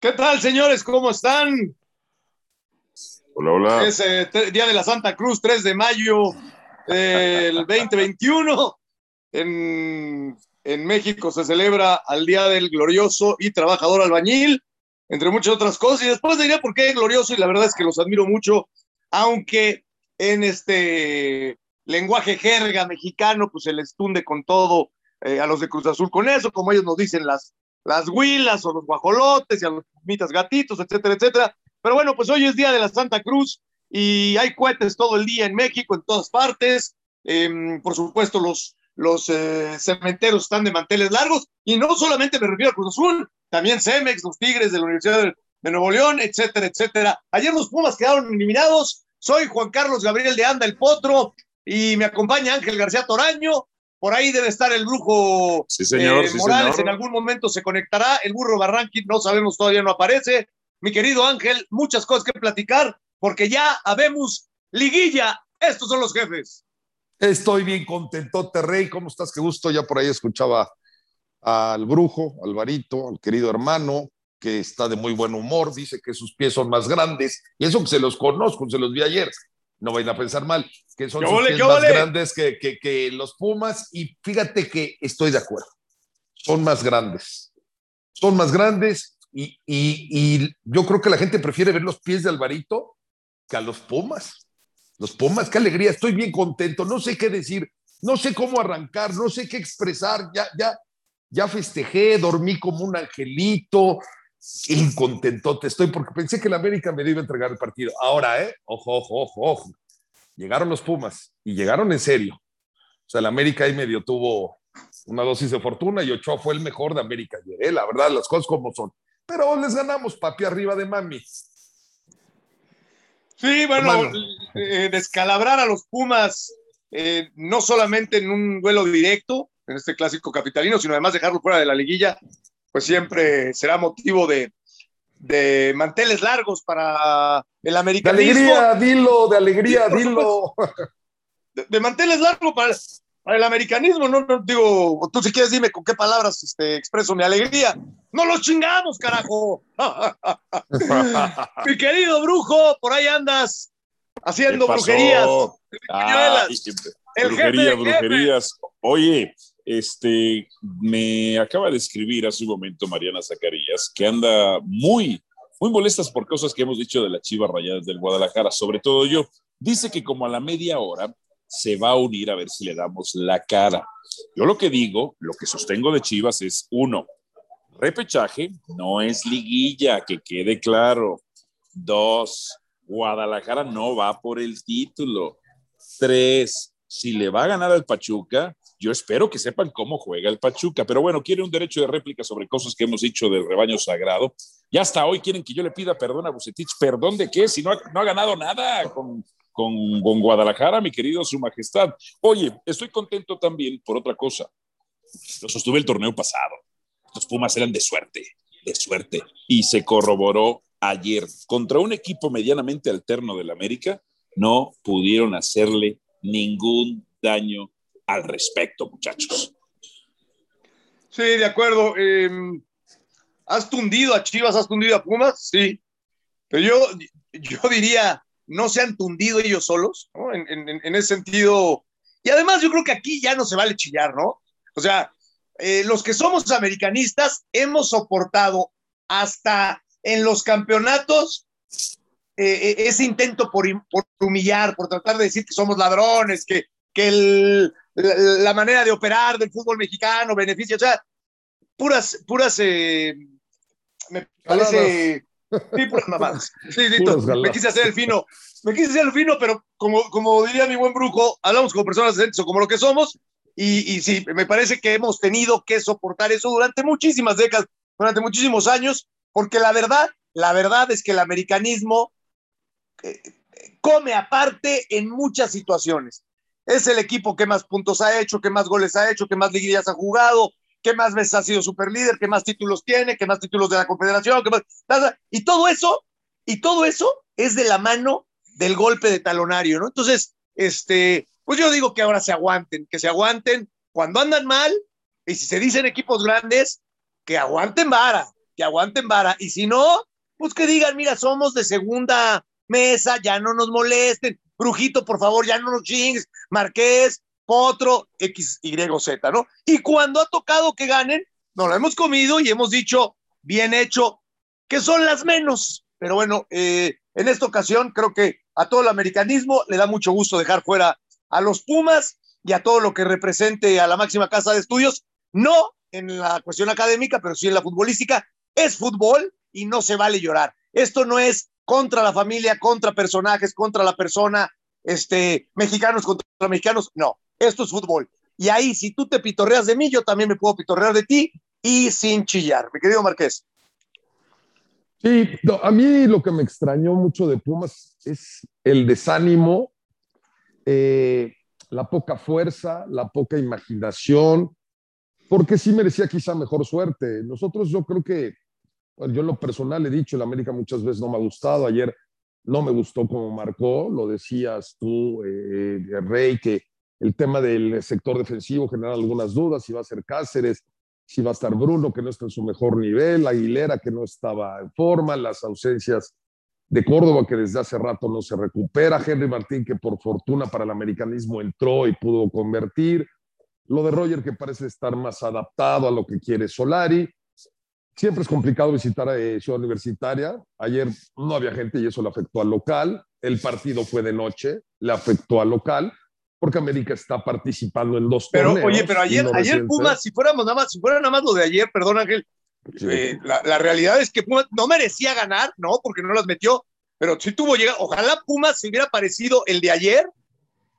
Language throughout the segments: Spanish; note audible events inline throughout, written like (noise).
¿Qué tal, señores? ¿Cómo están? Hola, hola. Es eh, Día de la Santa Cruz, 3 de mayo del (laughs) 2021. En, en México se celebra al Día del Glorioso y Trabajador Albañil, entre muchas otras cosas. Y después diría por qué glorioso, y la verdad es que los admiro mucho, aunque en este lenguaje jerga mexicano, pues se les tunde con todo eh, a los de Cruz Azul con eso, como ellos nos dicen las, las huilas o los guajolotes y a los mitas gatitos, etcétera, etcétera. Pero bueno, pues hoy es Día de la Santa Cruz y hay cohetes todo el día en México, en todas partes. Eh, por supuesto, los, los eh, cementeros están de manteles largos y no solamente me refiero a Cruz Azul, también Cemex, los Tigres de la Universidad de, de Nuevo León, etcétera, etcétera. Ayer los Pumas quedaron eliminados. Soy Juan Carlos Gabriel de Anda, el Potro, y me acompaña Ángel García Toraño. Por ahí debe estar el brujo Sí, señor, eh, sí, Morales, señor. en algún momento se conectará. El burro Barranqui, no sabemos, todavía no aparece. Mi querido Ángel, muchas cosas que platicar, porque ya habemos liguilla. Estos son los jefes. Estoy bien contento, Rey. ¿Cómo estás? Qué gusto. Ya por ahí escuchaba al brujo, Alvarito, al querido hermano, que está de muy buen humor. Dice que sus pies son más grandes. Y eso que se los conozco, se los vi ayer. No vayan a pensar mal, que son ¿Qué sus pies más grandes que, que, que los Pumas. Y fíjate que estoy de acuerdo. Son más grandes. Son más grandes. Y, y, y yo creo que la gente prefiere ver los pies de Alvarito que a los Pumas. Los Pumas, qué alegría, estoy bien contento, no sé qué decir, no sé cómo arrancar, no sé qué expresar, ya, ya, ya festejé, dormí como un angelito, incontentote estoy porque pensé que la América me iba a entregar el partido. Ahora, ¿eh? Ojo, ojo, ojo, ojo. Llegaron los Pumas y llegaron en serio. O sea, la América ahí medio tuvo una dosis de fortuna y Ochoa fue el mejor de América. ayer, ¿eh? La verdad, las cosas como son. Pero les ganamos, papi, arriba de mami. Sí, bueno, eh, descalabrar a los Pumas, eh, no solamente en un duelo directo, en este clásico capitalino, sino además dejarlo fuera de la liguilla, pues siempre será motivo de, de manteles largos para el De americanismo. alegría, dilo, de alegría, dilo. de, de manteles largos para, para el americanismo, no, no digo, tú si quieres dime con qué palabras este, expreso mi alegría. No los chingamos, carajo. (laughs) mi querido brujo, por ahí andas haciendo ¿Qué pasó? brujerías. Ah, El jefe brujerías, de brujerías. Oye, este, me acaba de escribir hace un momento Mariana Zacarías que anda muy, muy molestas por cosas que hemos dicho de las Chivas Rayadas del Guadalajara, sobre todo yo. Dice que como a la media hora se va a unir a ver si le damos la cara. Yo lo que digo, lo que sostengo de Chivas es uno, repechaje no es liguilla, que quede claro. Dos, Guadalajara no va por el título. Tres, si le va a ganar al Pachuca, yo espero que sepan cómo juega el Pachuca. Pero bueno, quiere un derecho de réplica sobre cosas que hemos dicho del rebaño sagrado. Ya hasta hoy quieren que yo le pida perdón a Bucetich. ¿Perdón de qué? Si no ha, no ha ganado nada con, con, con Guadalajara, mi querido Su Majestad. Oye, estoy contento también por otra cosa. Lo sostuve el torneo pasado. Los Pumas eran de suerte, de suerte. Y se corroboró ayer. Contra un equipo medianamente alterno del América, no pudieron hacerle ningún daño al respecto, muchachos. Sí, de acuerdo. Eh, ¿Has tundido a Chivas? ¿Has tundido a Pumas? Sí. Pero yo, yo diría, no se han tundido ellos solos, ¿no? En, en- en ese sentido. Y además yo creo que aquí ya no se vale chillar, ¿no? O sea, eh, los que somos americanistas hemos soportado hasta en los campeonatos eh, eh, ese intento por, por humillar, por tratar de decir que somos ladrones, que, que el- la, la manera de operar del fútbol mexicano beneficia, o sea, puras, puras, eh, me parece, sí, puras mamadas. Sí, sí, me quise hacer el fino, me quise hacer el fino, pero como, como diría mi buen brujo, hablamos como personas decentes o como lo que somos, y, y sí, me parece que hemos tenido que soportar eso durante muchísimas décadas, durante muchísimos años, porque la verdad, la verdad es que el americanismo eh, come aparte en muchas situaciones. Es el equipo que más puntos ha hecho, que más goles ha hecho, que más liguillas ha jugado, que más veces ha sido superlíder, que más títulos tiene, que más títulos de la Confederación, que más, y todo eso, y todo eso es de la mano del golpe de talonario, ¿no? Entonces, este, pues yo digo que ahora se aguanten, que se aguanten cuando andan mal, y si se dicen equipos grandes, que aguanten vara, que aguanten vara. Y si no, pues que digan, mira, somos de segunda mesa, ya no nos molesten. Brujito, por favor, ya no nos chingues. Marqués, Potro, X, Y, Z, ¿no? Y cuando ha tocado que ganen, nos lo hemos comido y hemos dicho, bien hecho, que son las menos. Pero bueno, eh, en esta ocasión creo que a todo el americanismo le da mucho gusto dejar fuera a los Pumas y a todo lo que represente a la máxima casa de estudios, no en la cuestión académica, pero sí en la futbolística. Es fútbol y no se vale llorar. Esto no es contra la familia, contra personajes, contra la persona, este, mexicanos contra mexicanos, no, esto es fútbol. Y ahí, si tú te pitorreas de mí, yo también me puedo pitorrear de ti y sin chillar. Mi querido Marqués. Sí, a mí lo que me extrañó mucho de Pumas es el desánimo, eh, la poca fuerza, la poca imaginación, porque sí merecía quizá mejor suerte. Nosotros yo creo que, yo lo personal he dicho, el América muchas veces no me ha gustado, ayer no me gustó como marcó, lo decías tú, eh, Rey, que el tema del sector defensivo genera algunas dudas, si va a ser Cáceres, si va a estar Bruno, que no está en su mejor nivel, Aguilera, que no estaba en forma, las ausencias de Córdoba, que desde hace rato no se recupera, Henry Martín, que por fortuna para el americanismo entró y pudo convertir, lo de Roger, que parece estar más adaptado a lo que quiere Solari. Siempre es complicado visitar a eh, Ciudad Universitaria. Ayer no había gente y eso le afectó al local. El partido fue de noche, le afectó al local porque América está participando en dos pero, Oye, pero ayer, ayer Pumas, si fuéramos nada más, si fuera nada más lo de ayer, perdón Ángel, eh, la, realidad es que Pumas no merecía ganar, no, porque no las metió, pero sí tuvo llegar. Ojalá Pumas se hubiera parecido el de ayer.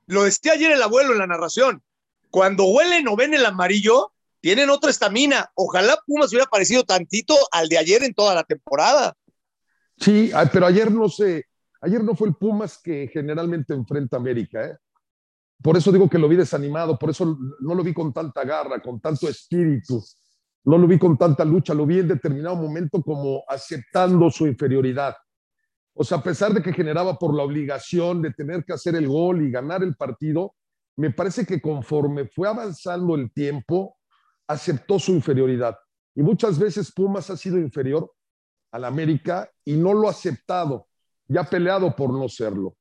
Lo decía ayer el abuelo en la narración. Cuando huelen o ven el amarillo, tienen otra estamina. Ojalá Pumas hubiera parecido tantito al de ayer en toda la temporada. Sí, pero ayer no sé, ayer no fue el Pumas que generalmente enfrenta a América, ¿eh? Por eso digo que lo vi desanimado, por eso no lo vi con tanta garra, con tanto espíritu, no lo vi con tanta lucha, lo vi en determinado momento como aceptando su inferioridad. O sea, a pesar de que generaba por la obligación de tener que hacer el gol y ganar el partido, me parece que conforme fue avanzando el tiempo, aceptó su inferioridad. Y muchas veces Pumas ha sido inferior al América y no lo ha aceptado, ya ha peleado por no serlo,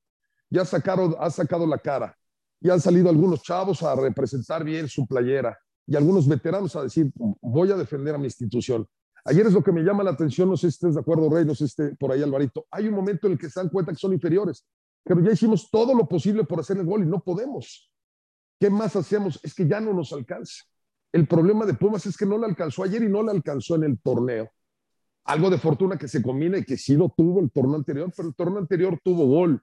ya ha sacado, ha sacado la cara y han salido algunos chavos a representar bien su playera y algunos veteranos a decir, voy a defender a mi institución. Ayer es lo que me llama la atención, no sé si estés de acuerdo, Rey, no sé si por ahí, Alvarito. Hay un momento en el que se dan cuenta que son inferiores, pero ya hicimos todo lo posible por hacer el gol y no podemos. ¿Qué más hacemos? Es que ya no nos alcanza. El problema de Pumas es que no le alcanzó ayer y no le alcanzó en el torneo. Algo de fortuna que se combina y que sí lo tuvo el torneo anterior, pero el torneo anterior tuvo gol,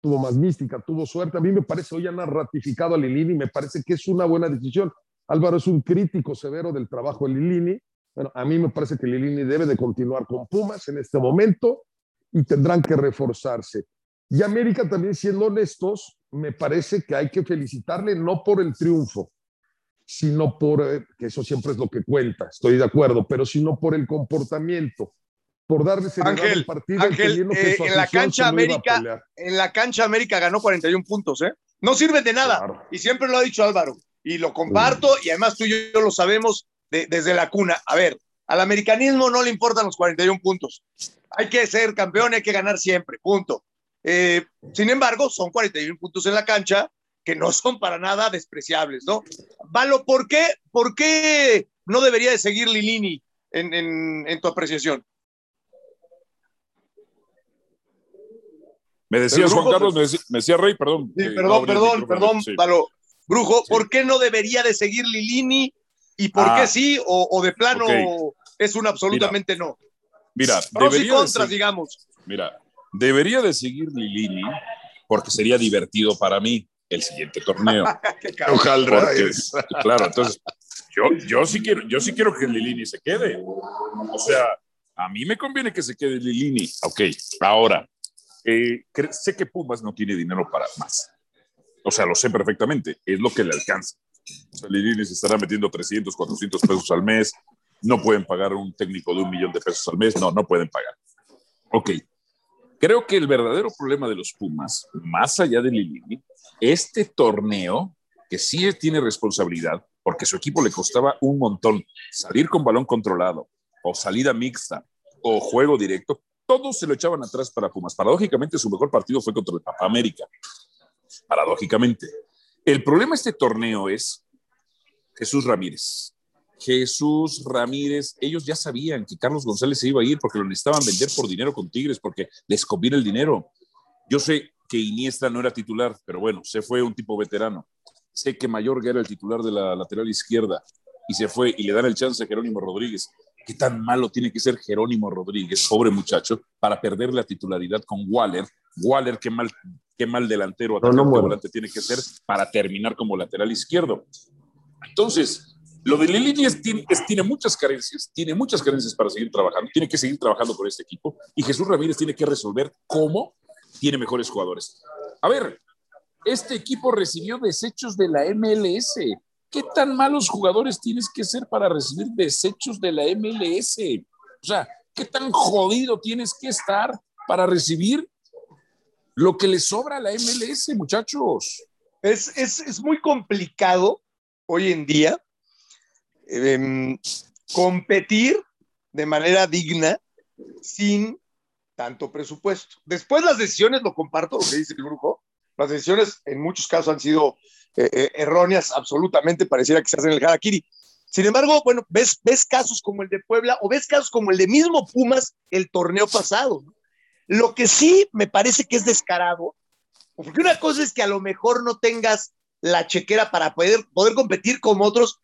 tuvo más mística, tuvo suerte. A mí me parece, hoy han ratificado a Lilini, me parece que es una buena decisión. Álvaro es un crítico severo del trabajo de Lilini. Bueno, a mí me parece que Lilini debe de continuar con Pumas en este momento y tendrán que reforzarse. Y América también, siendo honestos, me parece que hay que felicitarle no por el triunfo, sino por, eh, que eso siempre es lo que cuenta, estoy de acuerdo, pero sino por el comportamiento por darle Ángel, partido Ángel, eh, en la cancha América, en la cancha América ganó 41 puntos, ¿eh? No sirve de nada. Y siempre lo ha dicho Álvaro. Y lo comparto, y además tú y yo lo sabemos desde la cuna. A ver, al americanismo no le importan los 41 puntos. Hay que ser campeón, hay que ganar siempre, punto. Eh, sin embargo, son 41 puntos en la cancha que no son para nada despreciables, ¿no? Valo, ¿por qué, por qué no debería de seguir Lilini en, en tu apreciación? Me decías, Juan Carlos, me decía, Rey, perdón. Sí, perdón, perdón, perdón, Brujo, ¿por qué no debería de seguir Lilini y por qué ah, sí o, de plano es un absolutamente no? Mira, Pros debería y contras, digamos. Mira, debería de seguir Lilini porque sería divertido para mí el siguiente torneo. (laughs) Ojalá. claro, entonces yo, yo, sí quiero, yo sí quiero que Lilini se quede. O sea, a mí me conviene que se quede Lilini. Ok, ahora, eh, sé que Pumas no tiene dinero para más. O sea, lo sé perfectamente. Es lo que le alcanza. O sea, Lilini se estará metiendo 300, 400 pesos al mes. No pueden pagar un técnico de un millón de pesos al mes. No, no pueden pagar. Ok. Creo que el verdadero problema de los Pumas, más allá de Lilini, este torneo, que sí tiene responsabilidad, porque su equipo le costaba un montón salir con balón controlado, o salida mixta o juego directo, todos se lo echaban atrás para Pumas. Paradójicamente, su mejor partido fue contra el Papa América. Paradójicamente. El problema de este torneo es Jesús Ramírez. Jesús Ramírez, ellos ya sabían que Carlos González se iba a ir porque lo necesitaban vender por dinero con Tigres, porque les conviene el dinero. Yo sé que Iniesta no era titular, pero bueno, se fue un tipo veterano. Sé que Mayorga era el titular de la lateral izquierda y se fue y le dan el chance a Jerónimo Rodríguez. ¿Qué tan malo tiene que ser Jerónimo Rodríguez, pobre muchacho, para perder la titularidad con Waller? Waller, qué mal, qué mal delantero no, no volante tiene que ser para terminar como lateral izquierdo. Entonces, lo de Lilini tiene muchas carencias, tiene muchas carencias para seguir trabajando, tiene que seguir trabajando con este equipo y Jesús Ramírez tiene que resolver cómo tiene mejores jugadores. A ver, este equipo recibió desechos de la MLS. ¿Qué tan malos jugadores tienes que ser para recibir desechos de la MLS? O sea, ¿qué tan jodido tienes que estar para recibir lo que le sobra a la MLS, muchachos? Es, es, es muy complicado hoy en día Em, competir de manera digna sin tanto presupuesto. Después las decisiones, lo comparto, lo que dice el grupo, las decisiones en muchos casos han sido eh, eh, erróneas, absolutamente, pareciera que se hacen el harakiri. Sin embargo, bueno, ves, ves casos como el de Puebla o ves casos como el de mismo Pumas el torneo pasado. Lo que sí me parece que es descarado, porque una cosa es que a lo mejor no tengas la chequera para poder, poder competir como otros,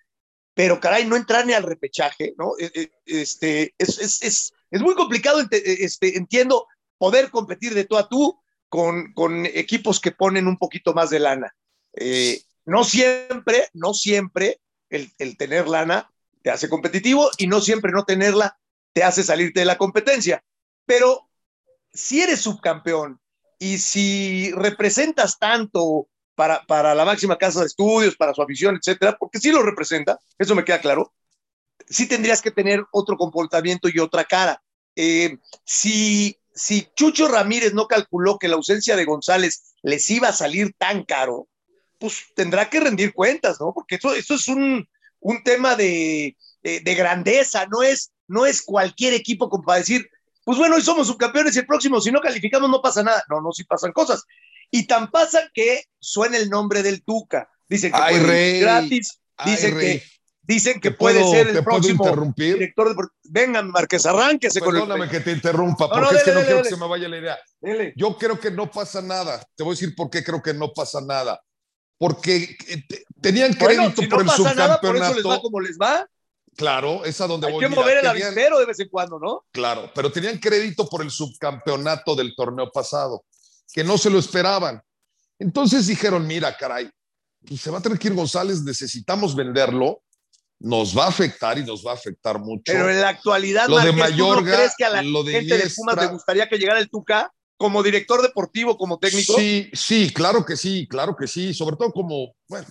pero caray, no entrar ni al repechaje, ¿no? E, e, este, es, es, es, es muy complicado, este, entiendo, poder competir de tú a tú con, con equipos que ponen un poquito más de lana. Eh, no siempre, no siempre el, el, tener lana te hace competitivo y no siempre no tenerla te hace salirte de la competencia. Pero si eres subcampeón y si representas tanto para, para la máxima casa de estudios, para su afición, etcétera, porque sí lo representa, eso me queda claro, sí tendrías que tener otro comportamiento y otra cara. Eh, si, si Chucho Ramírez no calculó que la ausencia de González les iba a salir tan caro, pues tendrá que rendir cuentas, ¿no? Porque eso, eso es un, un tema de, de, de, grandeza, no es, no es cualquier equipo como para decir, pues bueno, hoy somos subcampeones y el próximo, si no calificamos, no pasa nada. No, no, sí pasan cosas. Y tan pasa que suena el nombre del Tuca. Dicen que Ay, rey. gratis. Dicen que, dicen que puede puedo- ser el próximo interrumpir? director de. Vengan, Márquez, arránquese con Perdóname el. que te interrumpa, No, porque no, es que dele, no quiero dele. que se me vaya la idea. Dele. Yo creo que no pasa nada. Te voy a decir por qué creo que no pasa nada. Porque eh, te- tenían Bueno, crédito si por no el pasa nada, por eso les va subcampeonato. como les va. Claro, es a donde Hay voy. que Mira, mover el tenían- avispero de vez en cuando, ¿no? Claro, pero tenían crédito por el subcampeonato del torneo pasado, que no se lo esperaban. Entonces dijeron, mira, caray, pues se va a tener que ir González, necesitamos venderlo, nos va a afectar y nos va a afectar mucho. Pero en la actualidad, Lo de ¿tú no Mayorga, crees que a la lo de gente de Pumas le gustaría que llegara el Tuca como director deportivo, como técnico? Sí, sí, claro que sí, claro que sí. Sobre todo como, bueno,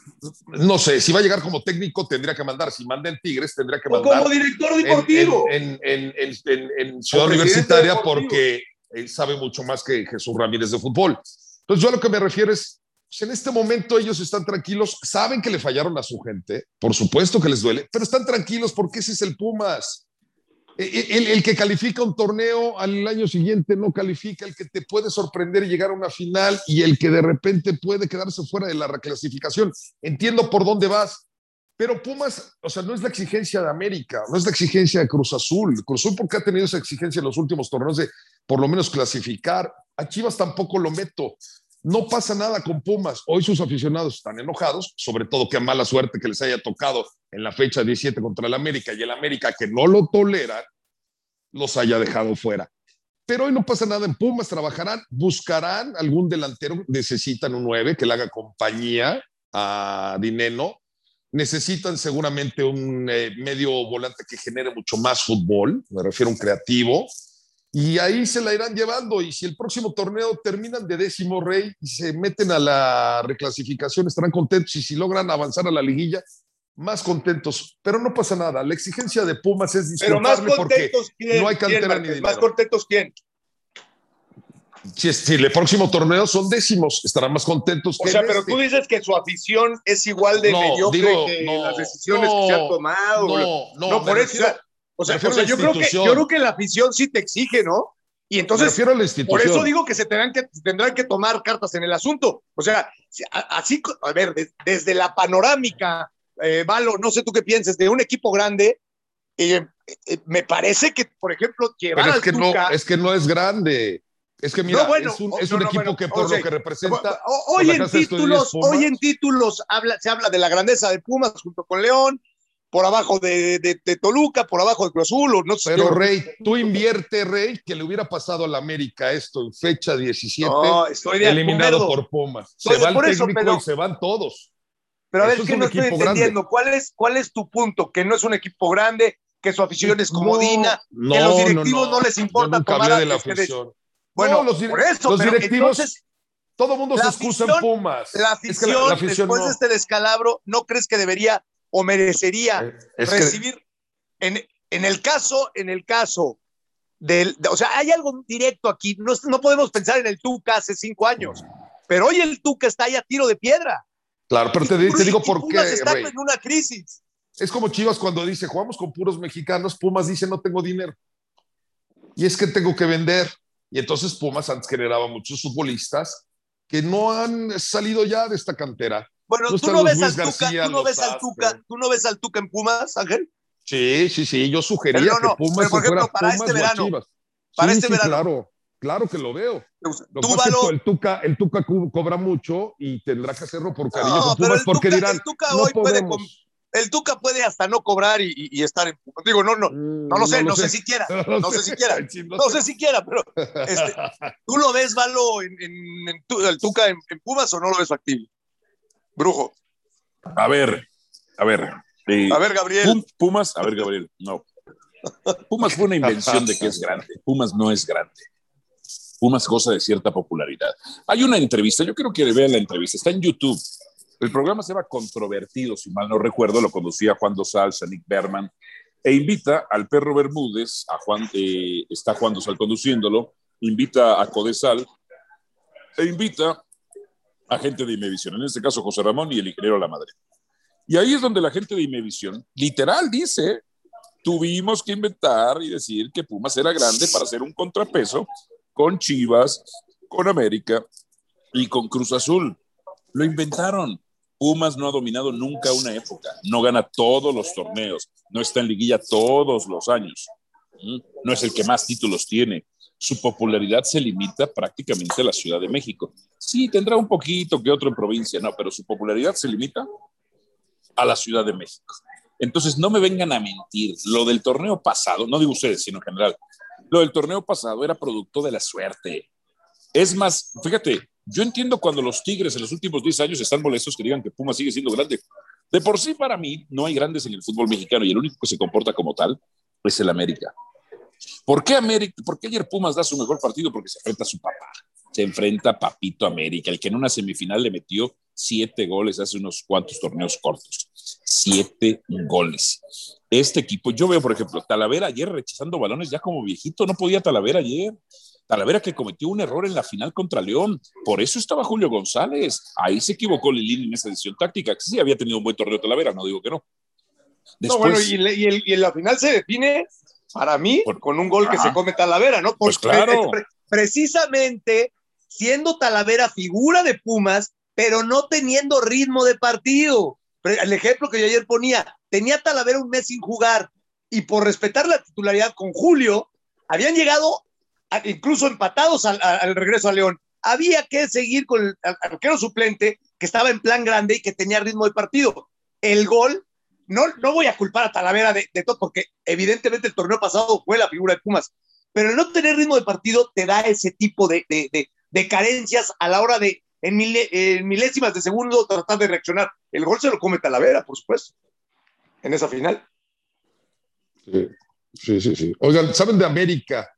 no sé, si va a llegar como técnico tendría que mandar, si manda en Tigres tendría que o mandar como director deportivo. en- en- en- en- en Ciudad O Universitaria deportivo. porque él sabe mucho más que Jesús Ramírez de fútbol. Entonces yo a lo que me refiero es, pues, en este momento ellos están tranquilos, saben que le fallaron a su gente, por supuesto que les duele, pero están tranquilos porque ese es el Pumas. E- e- El, que califica un torneo al año siguiente no califica, el que te puede sorprender y llegar a una final y el que de repente puede quedarse fuera de la reclasificación. Entiendo por dónde vas, pero Pumas, o sea, no es la exigencia de América, no es la exigencia de Cruz Azul. Cruz Azul porque ha tenido esa exigencia en los últimos torneos de por lo menos clasificar. A Chivas tampoco lo meto. No pasa nada con Pumas. Hoy sus aficionados están enojados, sobre todo que mala suerte que les haya tocado en la fecha 17 contra el América y el América que no lo tolera, los haya dejado fuera. Pero hoy no pasa nada en Pumas, trabajarán, buscarán algún delantero, necesitan un 9 que le haga compañía a Dineno, necesitan seguramente un eh, medio volante que genere mucho más fútbol, me refiero a un creativo, y ahí se la irán llevando. Y si el próximo torneo terminan de décimo rey y se meten a la reclasificación, estarán contentos. Y si logran avanzar a la liguilla, más contentos. Pero no pasa nada. La exigencia de Pumas es Pero más disculpable porque contentos quién. no hay ¿Quién, cantera ni Márquez? dinero. Más contentos quién. si, si el próximo torneo son décimos, estarán más contentos O que sea, pero este. tú dices que su afición es igual de No, mediocre digo, que no, las decisiones no, que se han tomado. No, no, por eso, refiero- o sea, O yo, creo que, yo creo que la afición sí te exige, ¿no? Y entonces, por eso digo que se tendrán que, tendrán que tomar cartas en el asunto. O sea, así, a ver, desde la panorámica, eh, Valo, no sé tú qué pienses, de un equipo grande, eh, eh, me parece que, por ejemplo, llevar es que no, es que no es grande. Es que mira, es un, es un equipo que por lo que representa. Hoy en títulos, hoy en títulos habla, se habla de la grandeza de Pumas junto con León, por abajo de, de, Toluca, por abajo de Cruz Azul. No sé Pero Rey, tú invierte, Rey, que le hubiera pasado a la América esto en fecha 17, eliminado por Pumas. Se va el técnico y se van todos. Pero a ver, que no estoy entendiendo. ¿Cuál es, ¿Cuál es tu punto? Que no es un equipo grande, que su afición es comodina, que los directivos no, les importa tomar de la afición. Bueno, los, por eso, los directivos, entonces, todo el mundo se excusa en Pumas. La afición, después de este descalabro, ¿no crees que debería o merecería eh, recibir en, en, el caso, en el caso del, o sea, hay algo directo aquí, no, no podemos pensar en el Tuca hace cinco años, pero hoy el Tuca está ahí a tiro de piedra. Claro, pero te, digo por qué. Están en una crisis. Es como Chivas cuando dice, jugamos con puros mexicanos, Pumas dice, no tengo dinero. Y es que tengo que vender. Y entonces Pumas antes generaba muchos futbolistas que no han salido ya de esta cantera. Bueno, ¿tú no, ves al Tuca, ¿tú no ves al Tuca, ¿tú no ves al Tuca en Pumas, Ángel? Sí, sí, sí, yo sugería que Pumas por ejemplo, para Pumas este verano, Chivas. Para este verano. Claro, claro que lo veo. Lo tú que el Tuca, el Tuca cobra mucho y tendrá que hacerlo por cariño no, con Pumas porque Tuca, dirán, el Tuca no hoy puede el Tuca puede hasta no cobrar y, estar en. Digo, no, no, no lo sé, no, sé. siquiera. No, sé siquiera. (laughs) No sé siquiera, pero este, (laughs) ¿tú lo ves, Valo, en, el Tuca en, Pumas o no lo ves factible? Brujo. A ver, a ver. a ver, Gabriel. Pumas, a ver, Gabriel, no. Pumas fue una invención de que es grande. Pumas no es grande. Pumas goza de cierta popularidad. Hay una entrevista, yo creo que vean la entrevista, está en YouTube el programa se llama Controvertido, si mal no recuerdo, lo conducía Juan Dosal, Nick Berman, e invita al perro Bermúdez, a Juan, eh, está Juan Dosal conduciéndolo, invita a Codesal, e invita a gente de Imevisión, en este caso José Ramón y el ingeniero La Madre. Y ahí es donde la gente de Imevisión, literal, dice, tuvimos que inventar y decir que Pumas era grande para hacer un contrapeso con Chivas, con América y con Cruz Azul. Lo inventaron. Pumas no ha dominado nunca una época, no gana todos los torneos, no está en liguilla todos los años, no es el que más títulos tiene. Su popularidad se limita prácticamente a la Ciudad de México. Sí, tendrá un poquito que otro en provincia, no, pero su popularidad se limita a la Ciudad de México. Entonces, no me vengan a mentir. Lo del torneo pasado, no digo ustedes, sino en general, lo del torneo pasado era producto de la suerte. Es más, fíjate, yo entiendo cuando los Tigres en los últimos 10 años están molestos que digan que Puma sigue siendo grande. De por sí, para mí, no hay grandes en el fútbol mexicano y el único que se comporta como tal es el América. ¿Por qué, América? ¿Por qué ayer Pumas da su mejor partido? Porque se enfrenta a su papá. Se enfrenta a Papito América, el que en una semifinal le metió siete goles hace unos cuantos torneos cortos. Siete goles. Este equipo, yo veo, por ejemplo, Talavera ayer rechazando balones ya como viejito, no podía Talavera ayer. Talavera que cometió un error en la final contra León. Por eso estaba Julio González. Ahí se equivocó Lilín en esa decisión táctica. Sí, había tenido un buen torneo Talavera, no digo que no. no, bueno, y, en la final se define, para mí, con un gol que se come Talavera, ¿no? pues claro. precisamente siendo Talavera figura de Pumas, pero no teniendo ritmo de partido. El ejemplo que yo ayer ponía, tenía Talavera un mes sin jugar y por respetar la titularidad con Julio, habían llegado incluso empatados al, regreso a León. Había que seguir con el arquero suplente que estaba en plan grande y que tenía ritmo de partido. El gol, no, no voy a culpar a Talavera de, todo, porque evidentemente el torneo pasado fue la figura de Pumas, pero no tener ritmo de partido te da ese tipo de, carencias a la hora de, en, milésimas de segundo, tratar de reaccionar. El gol se lo come Talavera, por supuesto, en esa final. Sí, sí, sí. sí. Oigan, ¿saben de América?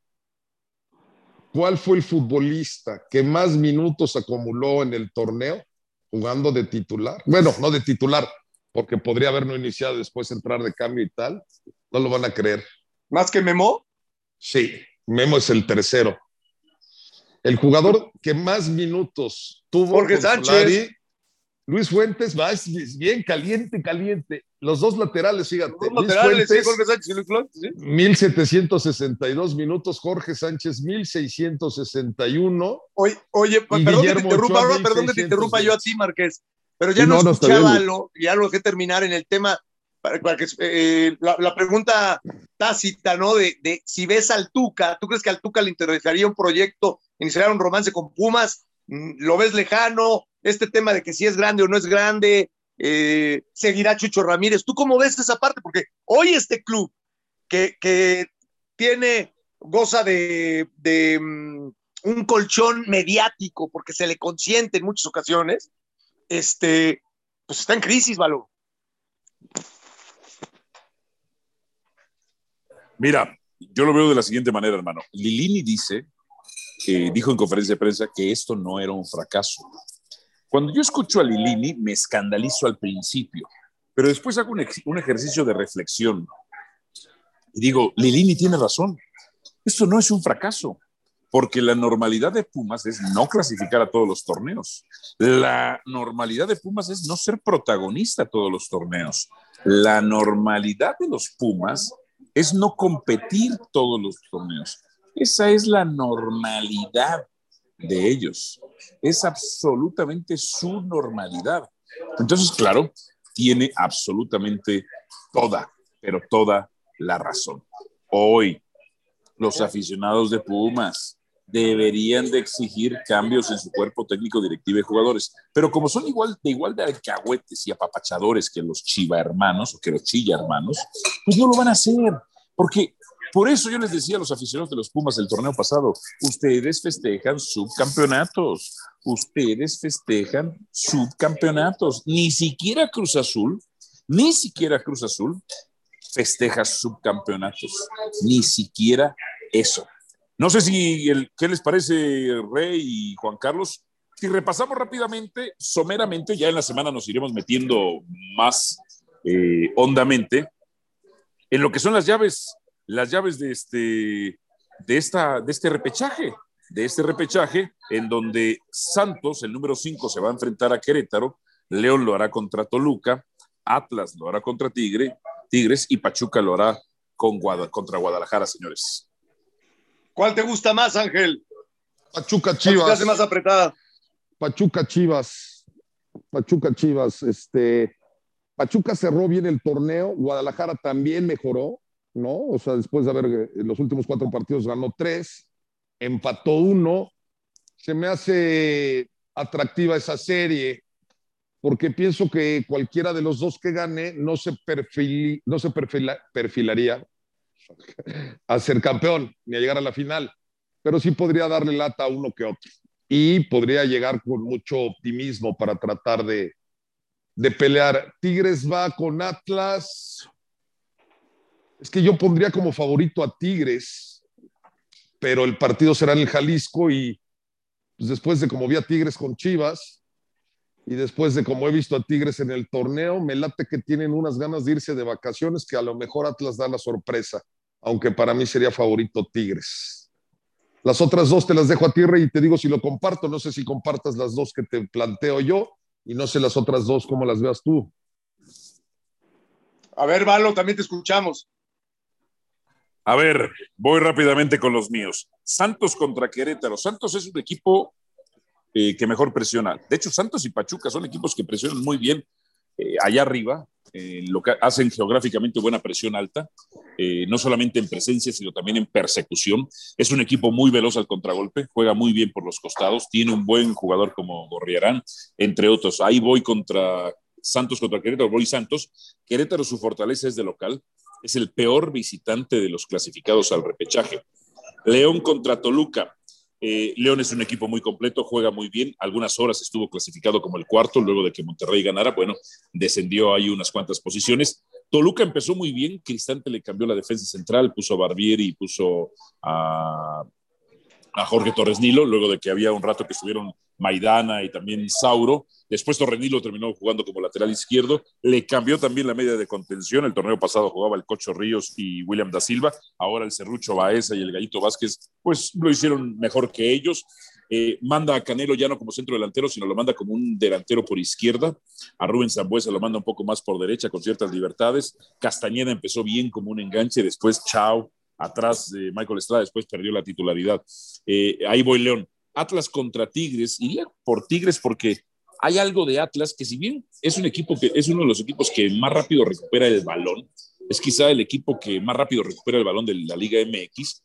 ¿Cuál fue el futbolista que más minutos acumuló en el torneo jugando de titular? Bueno, no de titular, porque podría haberlo iniciado después entrar de cambio y tal. No lo van a creer. ¿Más que Memo? Sí, Memo es el tercero. El jugador que más minutos tuvo Jorge Sánchez. Luis Fuentes va bien caliente, caliente. Los dos laterales, fíjate. Los dos laterales, sí, Jorge Sánchez y Luis Flores, sí. 1762 minutos, Jorge Sánchez 1661. Oye, oye perdón que te interrumpa, perdón que te 1600, interrumpa yo a ti, Marqués, pero ya Sí, no, escuchaba ya lo dejé terminar en el tema, para, para que, eh, la, la pregunta tácita, ¿no? De, de si ves al Tuca, ¿tú crees que al Tuca le interesaría un proyecto, iniciar un romance con Pumas? Mm, ¿Lo ves lejano? Este tema de que si es grande o no es grande, eh, seguirá Chucho Ramírez. ¿Tú cómo ves esa parte? Porque hoy este club que, que tiene, goza de, de mm, un colchón mediático porque se le consiente en muchas ocasiones, este, pues está en crisis, Valo. Mira, yo lo veo de la siguiente manera, hermano. Lilini dice, eh, dijo en conferencia de prensa que esto no era un fracaso. Cuando yo escucho a Lilini, me escandalizo al principio, pero después hago un, un ejercicio de reflexión y digo, Lilini tiene razón. Esto no es un fracaso, porque la normalidad de Pumas es no clasificar a todos los torneos. La normalidad de Pumas es no ser protagonista a todos los torneos. La normalidad de los Pumas es no competir todos los torneos. Esa es la normalidad de ellos. Es absolutamente su normalidad. Entonces, claro, tiene absolutamente toda, pero toda la razón. Hoy, los aficionados de Pumas deberían de exigir cambios en su cuerpo técnico, directivo y jugadores. Pero como son igual de igual de alcahuetes y apapachadores que los chiva hermanos o que los chilla hermanos, pues no lo van a hacer. Porque por eso yo les decía a los aficionados de los Pumas del torneo pasado, ustedes festejan subcampeonatos, ustedes festejan subcampeonatos. Ni siquiera Cruz Azul, ni siquiera Cruz Azul festeja subcampeonatos, ni siquiera eso. No sé si el, qué les parece Rey y Juan Carlos. Si repasamos rápidamente, someramente, ya en la semana nos iremos metiendo más eh, hondamente en lo que son las llaves, las llaves de este, de esta, de este repechaje, de este repechaje, en donde Santos, el número 5, se va a enfrentar a Querétaro, León lo hará contra Toluca, Atlas lo hará contra Tigre, Tigres y Pachuca lo hará contra Guadalajara, señores. ¿Cuál te gusta más, Ángel? Pachuca ¿Cuál se te Chivas. hace más apretada? Pachuca Chivas. Pachuca Chivas. Este, Pachuca cerró bien el torneo. Guadalajara también mejoró, ¿no? O sea, después de haber eh, en los últimos cuatro partidos ganó tres, empató uno. Se me hace atractiva esa serie porque pienso que cualquiera de los dos que gane no se, perfili- no se perfila- perfilaría a ser campeón ni a llegar a la final, pero sí podría darle lata a uno que otro y podría llegar con mucho optimismo para tratar de, de pelear. Tigres va con Atlas. Es que yo pondría como favorito a Tigres, pero el partido será en el Jalisco y pues, después de como vi a Tigres con Chivas y después de como he visto a Tigres en el torneo, me late que tienen unas ganas de irse de vacaciones que a lo mejor Atlas da la sorpresa, aunque para mí sería favorito Tigres. Las otras dos te las dejo a tierra y te digo si lo comparto. No sé si compartas las dos que te planteo yo y no sé las otras dos cómo las veas tú. A ver, Valo, también te escuchamos. A ver, voy rápidamente con los míos. Santos contra Querétaro. Santos es un equipo eh, que mejor presiona. De hecho, Santos y Pachuca son equipos que presionan muy bien eh, allá arriba, eh, lo que hacen geográficamente buena presión alta, eh, no solamente en presencia, sino también en persecución. Es un equipo muy veloz al contragolpe, juega muy bien por los costados, tiene un buen jugador como Gorriarán, entre otros. Ahí voy contra Santos contra Querétaro, voy Santos. Querétaro, su fortaleza es de local, es el peor visitante de los clasificados al repechaje. León contra Toluca. Eh, León es un equipo muy completo, juega muy bien. Algunas horas estuvo clasificado como el cuarto, luego de que Monterrey ganara. Bueno, descendió ahí unas cuantas posiciones. Toluca empezó muy bien. Cristante le cambió la defensa central, puso a Barbieri puso a, a Jorge Torres Nilo, luego de que había un rato que estuvieron Maidana y también Sauro. Después Torres Nilo terminó jugando como lateral izquierdo. Le cambió también la media de contención. El torneo pasado jugaba el Cocho Ríos y William da Silva. Ahora el Cerrucho Baeza y el Gallito Vázquez, pues lo hicieron mejor que ellos. Eh, manda a Canelo ya no como centro delantero, sino lo manda como un delantero por izquierda. A Rubén Zambuesa lo manda un poco más por derecha con ciertas libertades. Castañeda empezó bien como un enganche, después Chao atrás de Michael Estrada, después perdió la titularidad. Eh, ahí voy León. Atlas contra Tigres, iría por Tigres porque hay algo de Atlas que si bien es un equipo que es uno de los equipos que más rápido recupera el balón, es quizá el equipo que más rápido recupera el balón de la Liga MX,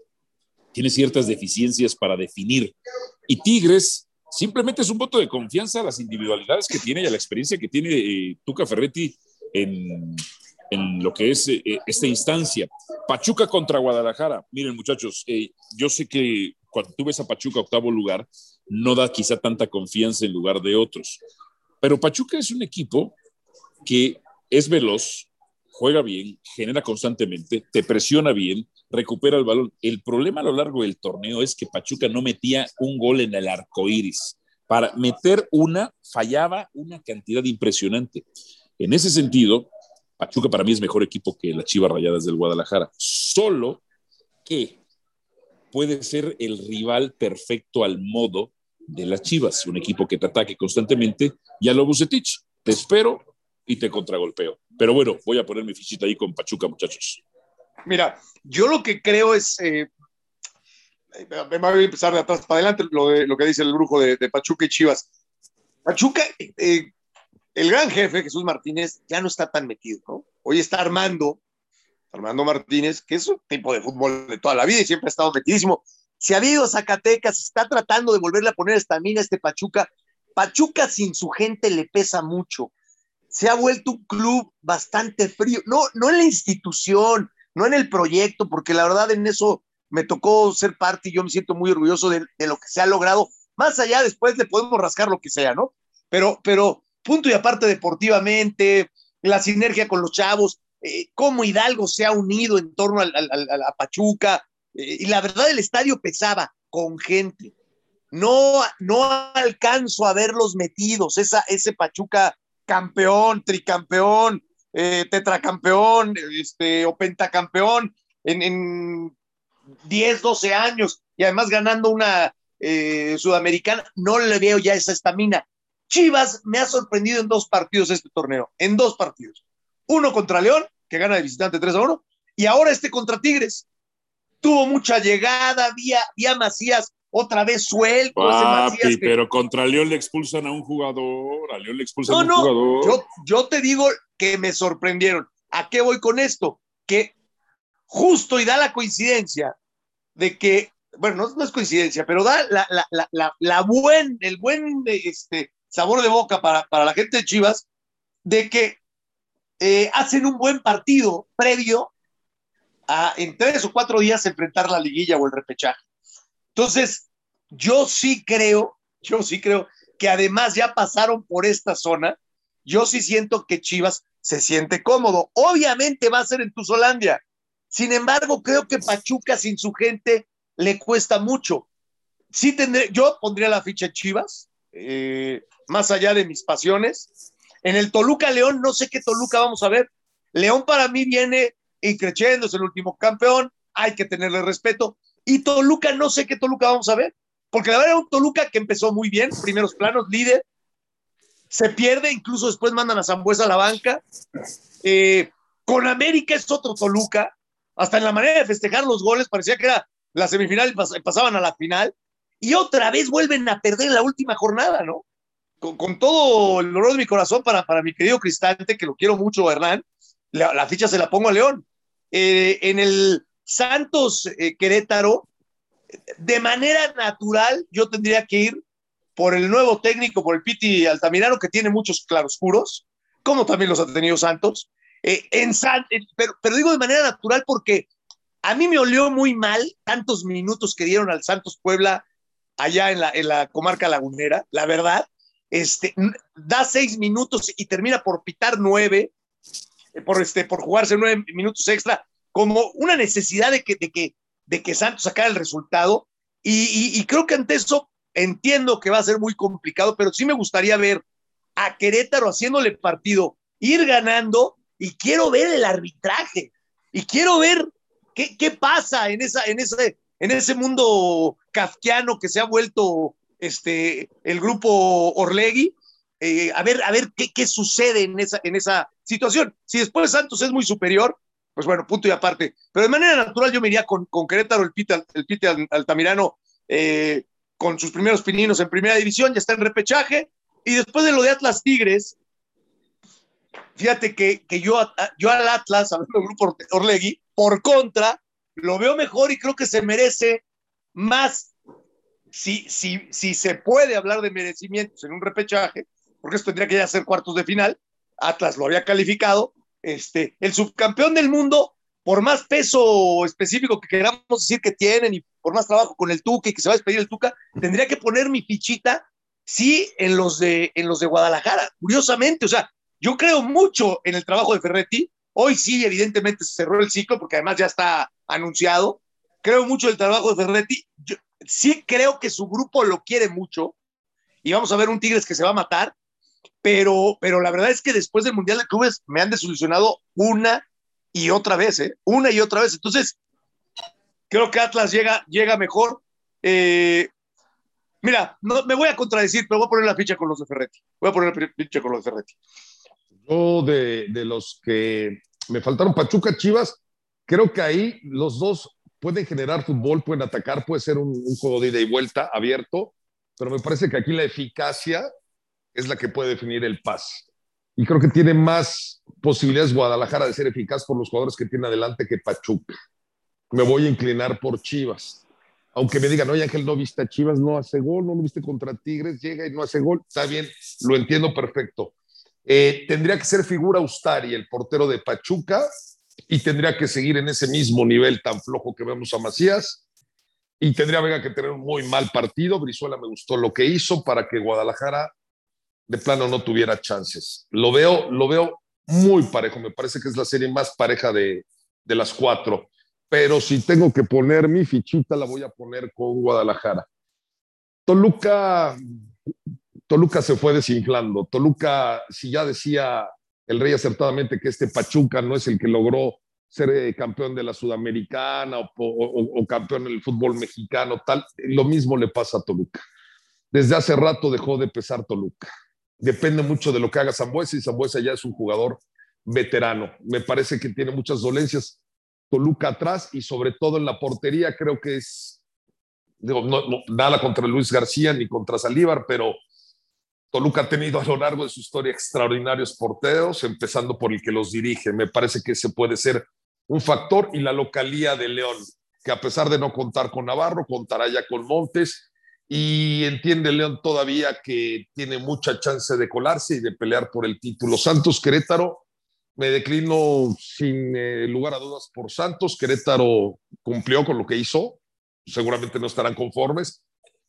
tiene ciertas deficiencias para definir. Y Tigres simplemente es un voto de confianza a las individualidades que tiene y a la experiencia que tiene eh, Tuca Ferretti en, en, lo que es eh, esta instancia. Pachuca contra Guadalajara. Miren, muchachos, eh, yo sé que cuando tú ves a Pachuca octavo lugar, no da quizá tanta confianza en lugar de otros. Pero Pachuca es un equipo que es veloz, juega bien, genera constantemente, te presiona bien, recupera el balón. El problema a lo largo del torneo es que Pachuca no metía un gol en el arco iris. Para meter una, fallaba una cantidad impresionante. En ese sentido, Pachuca para mí es mejor equipo que las Chivas Rayadas del Guadalajara. Solo que puede ser el rival perfecto al modo de las Chivas, un equipo que te ataque constantemente. Y a lo Bucetich, te espero y te contragolpeo. Pero bueno, voy a poner mi fichita ahí con Pachuca, muchachos. Mira, yo lo que creo es, eh, me voy a empezar de atrás para adelante, lo, de, lo que dice el brujo de, Pachuca y Chivas. Pachuca, eh, el gran jefe, Jesús Martínez, ya no está tan metido, ¿no? Hoy está Armando, Armando Martínez, que es un tipo de fútbol de toda la vida y siempre ha estado metidísimo. Se ha ido a Zacatecas, está tratando de volverle a poner estamina a este Pachuca. Pachuca sin su gente le pesa mucho. Se ha vuelto un club bastante frío, no, no en la institución, no en el proyecto, porque la verdad en eso me tocó ser parte y yo me siento muy orgulloso de, lo que se ha logrado. Más allá, después le podemos rascar lo que sea, ¿no? Pero, pero punto y aparte deportivamente, la sinergia con los chavos, eh, cómo Hidalgo se ha unido en torno al, a Pachuca, eh, y la verdad el estadio pesaba con gente. No, no alcanzo a verlos metidos, esa, ese Pachuca campeón, tricampeón, eh, tetracampeón este, o pentacampeón en, en 10, 12 años y además ganando una eh, sudamericana, no le veo ya esa estamina. Chivas me ha sorprendido en dos partidos este torneo, en dos partidos. Uno contra León, que gana de visitante 3 a 1, y ahora este contra Tigres. Tuvo mucha llegada, vía, vía Macías otra vez suelto. Papi, pero contra León le expulsan a un jugador, a León le expulsan a un jugador. Yo, yo te digo que me sorprendieron. ¿A qué voy con esto? Que justo y da la coincidencia de que, bueno, no, es coincidencia, pero da la, la, la, la, buen, el buen este, sabor de boca para, para la gente de Chivas, de que eh, hacen un buen partido previo a en tres o cuatro días enfrentar la liguilla o el repechaje. Entonces, yo sí creo, yo sí creo que además ya pasaron por esta zona, yo sí siento que Chivas se siente cómodo. Obviamente va a ser en Tuzolandia. Sin embargo, creo que Pachuca sin su gente le cuesta mucho. Sí tendré, yo pondría la ficha Chivas, eh, más allá de mis pasiones. En el Toluca León, no sé qué Toluca vamos a ver. León para mí viene increciendo, es el último campeón, hay que tenerle respeto. Y Toluca, no sé qué Toluca vamos a ver, porque la verdad era un Toluca que empezó muy bien, primeros planos, líder, se pierde, incluso después mandan a Zambuesa a la banca. Eh, con América es otro Toluca, hasta en la manera de festejar los goles parecía que era la semifinal y pasaban a la final, y otra vez vuelven a perder la última jornada, ¿no? Con, todo el dolor de mi corazón para, para mi querido Cristante, que lo quiero mucho, Hernán, la, ficha se la pongo a León. Eh, en el Santos eh, Querétaro, de manera natural, yo tendría que ir por el nuevo técnico, por el Piti Altamirano, que tiene muchos claroscuros, como también los ha tenido Santos. Eh, en pero, pero digo de manera natural porque a mí me olió muy mal tantos minutos que dieron al Santos Puebla allá en la, en la comarca lagunera, la verdad. Este, da seis minutos y termina por pitar nueve, eh, por, este, por jugarse nueve minutos extra como una necesidad de que, de que, de que Santos sacara el resultado. Y, creo que ante eso entiendo que va a ser muy complicado, pero sí me gustaría ver a Querétaro haciéndole partido, ir ganando y quiero ver el arbitraje y quiero ver qué, qué pasa en, esa, en, en ese mundo kafkiano que se ha vuelto este, el grupo Orlegui. Eh, a ver, a ver qué, qué sucede en esa, en esa situación. Si después Santos es muy superior, pues bueno, punto y aparte. Pero de manera natural yo me iría con, con Querétaro, el Pite, el Pite Altamirano, eh, con sus primeros pininos en primera división, ya está en repechaje. Y después de lo de Atlas Tigres, fíjate que, que yo, yo al Atlas, hablando del grupo Orlegui, por contra, lo veo mejor y creo que se merece más, si, si, si se puede hablar de merecimientos en un repechaje, porque esto tendría que ya ser cuartos de final, Atlas lo había calificado, este, el subcampeón del mundo, por más peso específico que queramos decir que tienen y por más trabajo con el Tuca y que se va a despedir el Tuca, tendría que poner mi fichita, sí, en los de, en los de Guadalajara, curiosamente, o sea, yo creo mucho en el trabajo de Ferretti, hoy sí, evidentemente se cerró el ciclo porque además ya está anunciado, creo mucho el trabajo de Ferretti, sí creo que su grupo lo quiere mucho y vamos a ver un Tigres que se va a matar, pero, pero la verdad es que después del Mundial de Clubes me han desilusionado una y otra vez, ¿eh? Una y otra vez. Entonces, creo que Atlas llega, llega mejor. Eh, mira, no, me voy a contradecir, pero voy a poner la ficha con los de Ferretti. Voy a poner la ficha con los de Ferretti. Yo, de, los que me faltaron Pachuca, Chivas, creo que ahí los dos pueden generar fútbol, pueden atacar, puede ser un, un juego de ida y vuelta abierto, pero me parece que aquí la eficacia es la que puede definir el pase. Y creo que tiene más posibilidades Guadalajara de ser eficaz por los jugadores que tiene adelante que Pachuca. Me voy a inclinar por Chivas. Aunque me digan, oye Ángel, no viste a Chivas, no hace gol, no lo viste contra Tigres, llega y no hace gol. Está bien, lo entiendo perfecto. Eh, tendría que ser figura Ustari, el portero de Pachuca, y tendría que seguir en ese mismo nivel tan flojo que vemos a Macías. Y tendría que tener un muy mal partido. Brizuela me gustó lo que hizo para que Guadalajara de plano no tuviera chances. Lo veo, lo veo muy parejo, me parece que es la serie más pareja de las cuatro, pero si tengo que poner mi fichita, la voy a poner con Guadalajara. Toluca, Toluca se fue desinflando. Toluca, si ya decía el rey acertadamente que este Pachuca no es el que logró ser eh, campeón de la Sudamericana o, o, o, campeón del fútbol mexicano, tal, lo mismo le pasa a Toluca. Desde hace rato dejó de pesar Toluca depende mucho de lo que haga Zambuesa y Zambuesa ya es un jugador veterano. Me parece que tiene muchas dolencias Toluca atrás y sobre todo en la portería creo que es, nada contra Luis García ni contra Salívar, pero Toluca ha tenido a lo largo de su historia extraordinarios porteros, empezando por el que los dirige. Me parece que ese puede ser un factor y la localía de León, que a pesar de no contar con Navarro, contará ya con Montes y entiende León todavía que tiene mucha chance de colarse y de pelear por el título. Santos Querétaro, me declino sin eh, lugar a dudas por Santos. Querétaro cumplió con lo que hizo, seguramente no estarán conformes,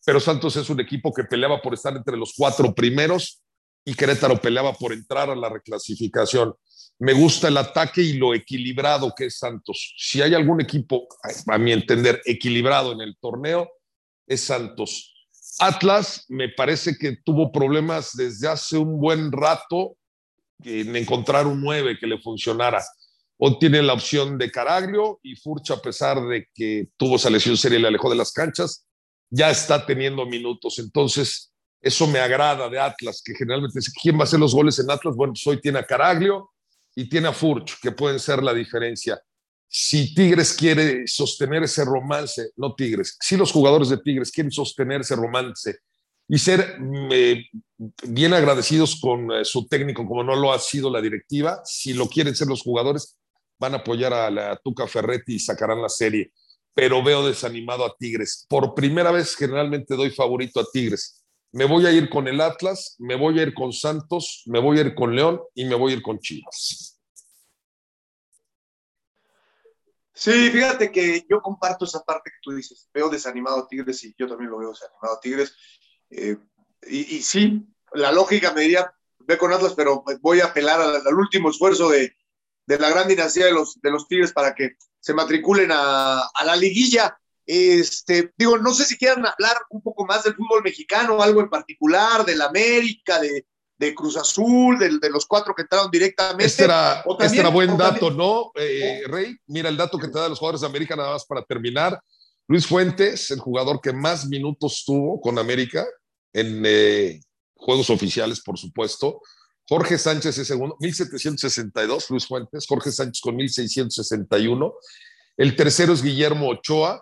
pero Santos es un equipo que peleaba por estar entre los cuatro primeros y Querétaro peleaba por entrar a la reclasificación. Me gusta el ataque y lo equilibrado que es Santos. Si hay algún equipo, a mi entender, equilibrado en el torneo, es Santos. Atlas me parece que tuvo problemas desde hace un buen rato en encontrar un 9 que le funcionara. Hoy tiene la opción de Caraglio y Furcha, a pesar de que tuvo esa lesión seria y le alejó de las canchas, ya está teniendo minutos. Entonces, eso me agrada de Atlas, que generalmente dice, ¿quién va a hacer los goles en Atlas? Bueno, pues hoy tiene a Caraglio y tiene a Furch, que pueden ser la diferencia si Tigres quiere sostener ese romance, no Tigres, si los jugadores de Tigres quieren sostener ese romance y ser eh, bien agradecidos con eh, su técnico, como no lo ha sido la directiva, si lo quieren ser los jugadores, van a apoyar a la Tuca Ferretti y sacarán la serie. Pero veo desanimado a Tigres. Por primera vez, generalmente doy favorito a Tigres. Me voy a ir con el Atlas, me voy a ir con Santos, me voy a ir con León y me voy a ir con Chivas. Sí, fíjate que yo comparto esa parte que tú dices. Veo desanimado a Tigres y yo también lo veo desanimado a Tigres. Eh, y, sí, la lógica me diría, ve con Atlas, pero voy a apelar al, al último esfuerzo de, de, la gran dinastía de los, de los Tigres para que se matriculen a, a, la liguilla. Este, digo, no sé si quieran hablar un poco más del fútbol mexicano, algo en particular, del América, de, de Cruz Azul, de, de, los cuatro que entraron directamente. Este era, también, este era buen dato, también, ¿no, eh, Rey? Mira el dato que te da los jugadores de América, nada más para terminar. Luis Fuentes, el jugador que más minutos tuvo con América, en eh, juegos oficiales, por supuesto. Jorge Sánchez es segundo, 1762, Luis Fuentes, Jorge Sánchez con 1661. El tercero es Guillermo Ochoa.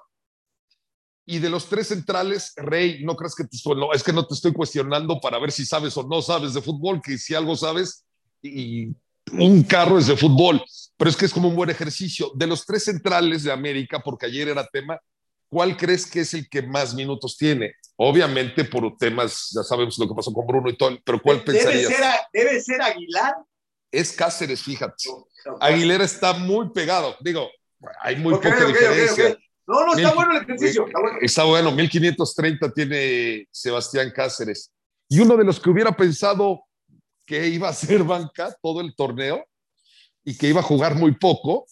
Y de los tres centrales, Rey, no crees que te estoy, no, es que no te estoy cuestionando para ver si sabes o no sabes de fútbol, que si algo sabes, y un carro es de fútbol, pero es que es como un buen ejercicio. De los tres centrales de América, porque ayer era tema, ¿cuál crees que es el que más minutos tiene? Obviamente por temas, ya sabemos lo que pasó con Bruno y todo, pero ¿cuál debe pensarías? Ser, debe ser Aguilar. Es Cáceres, fíjate. Aguilera está muy pegado. Digo, hay muy Okay, poca okay, diferencia. okay. No, no, está Mil- bueno el ejercicio. Está bueno. Está bueno, 1530 tiene Sebastián Cáceres. Y uno de los que hubiera pensado que iba a ser banca todo el torneo y que iba a jugar muy poco,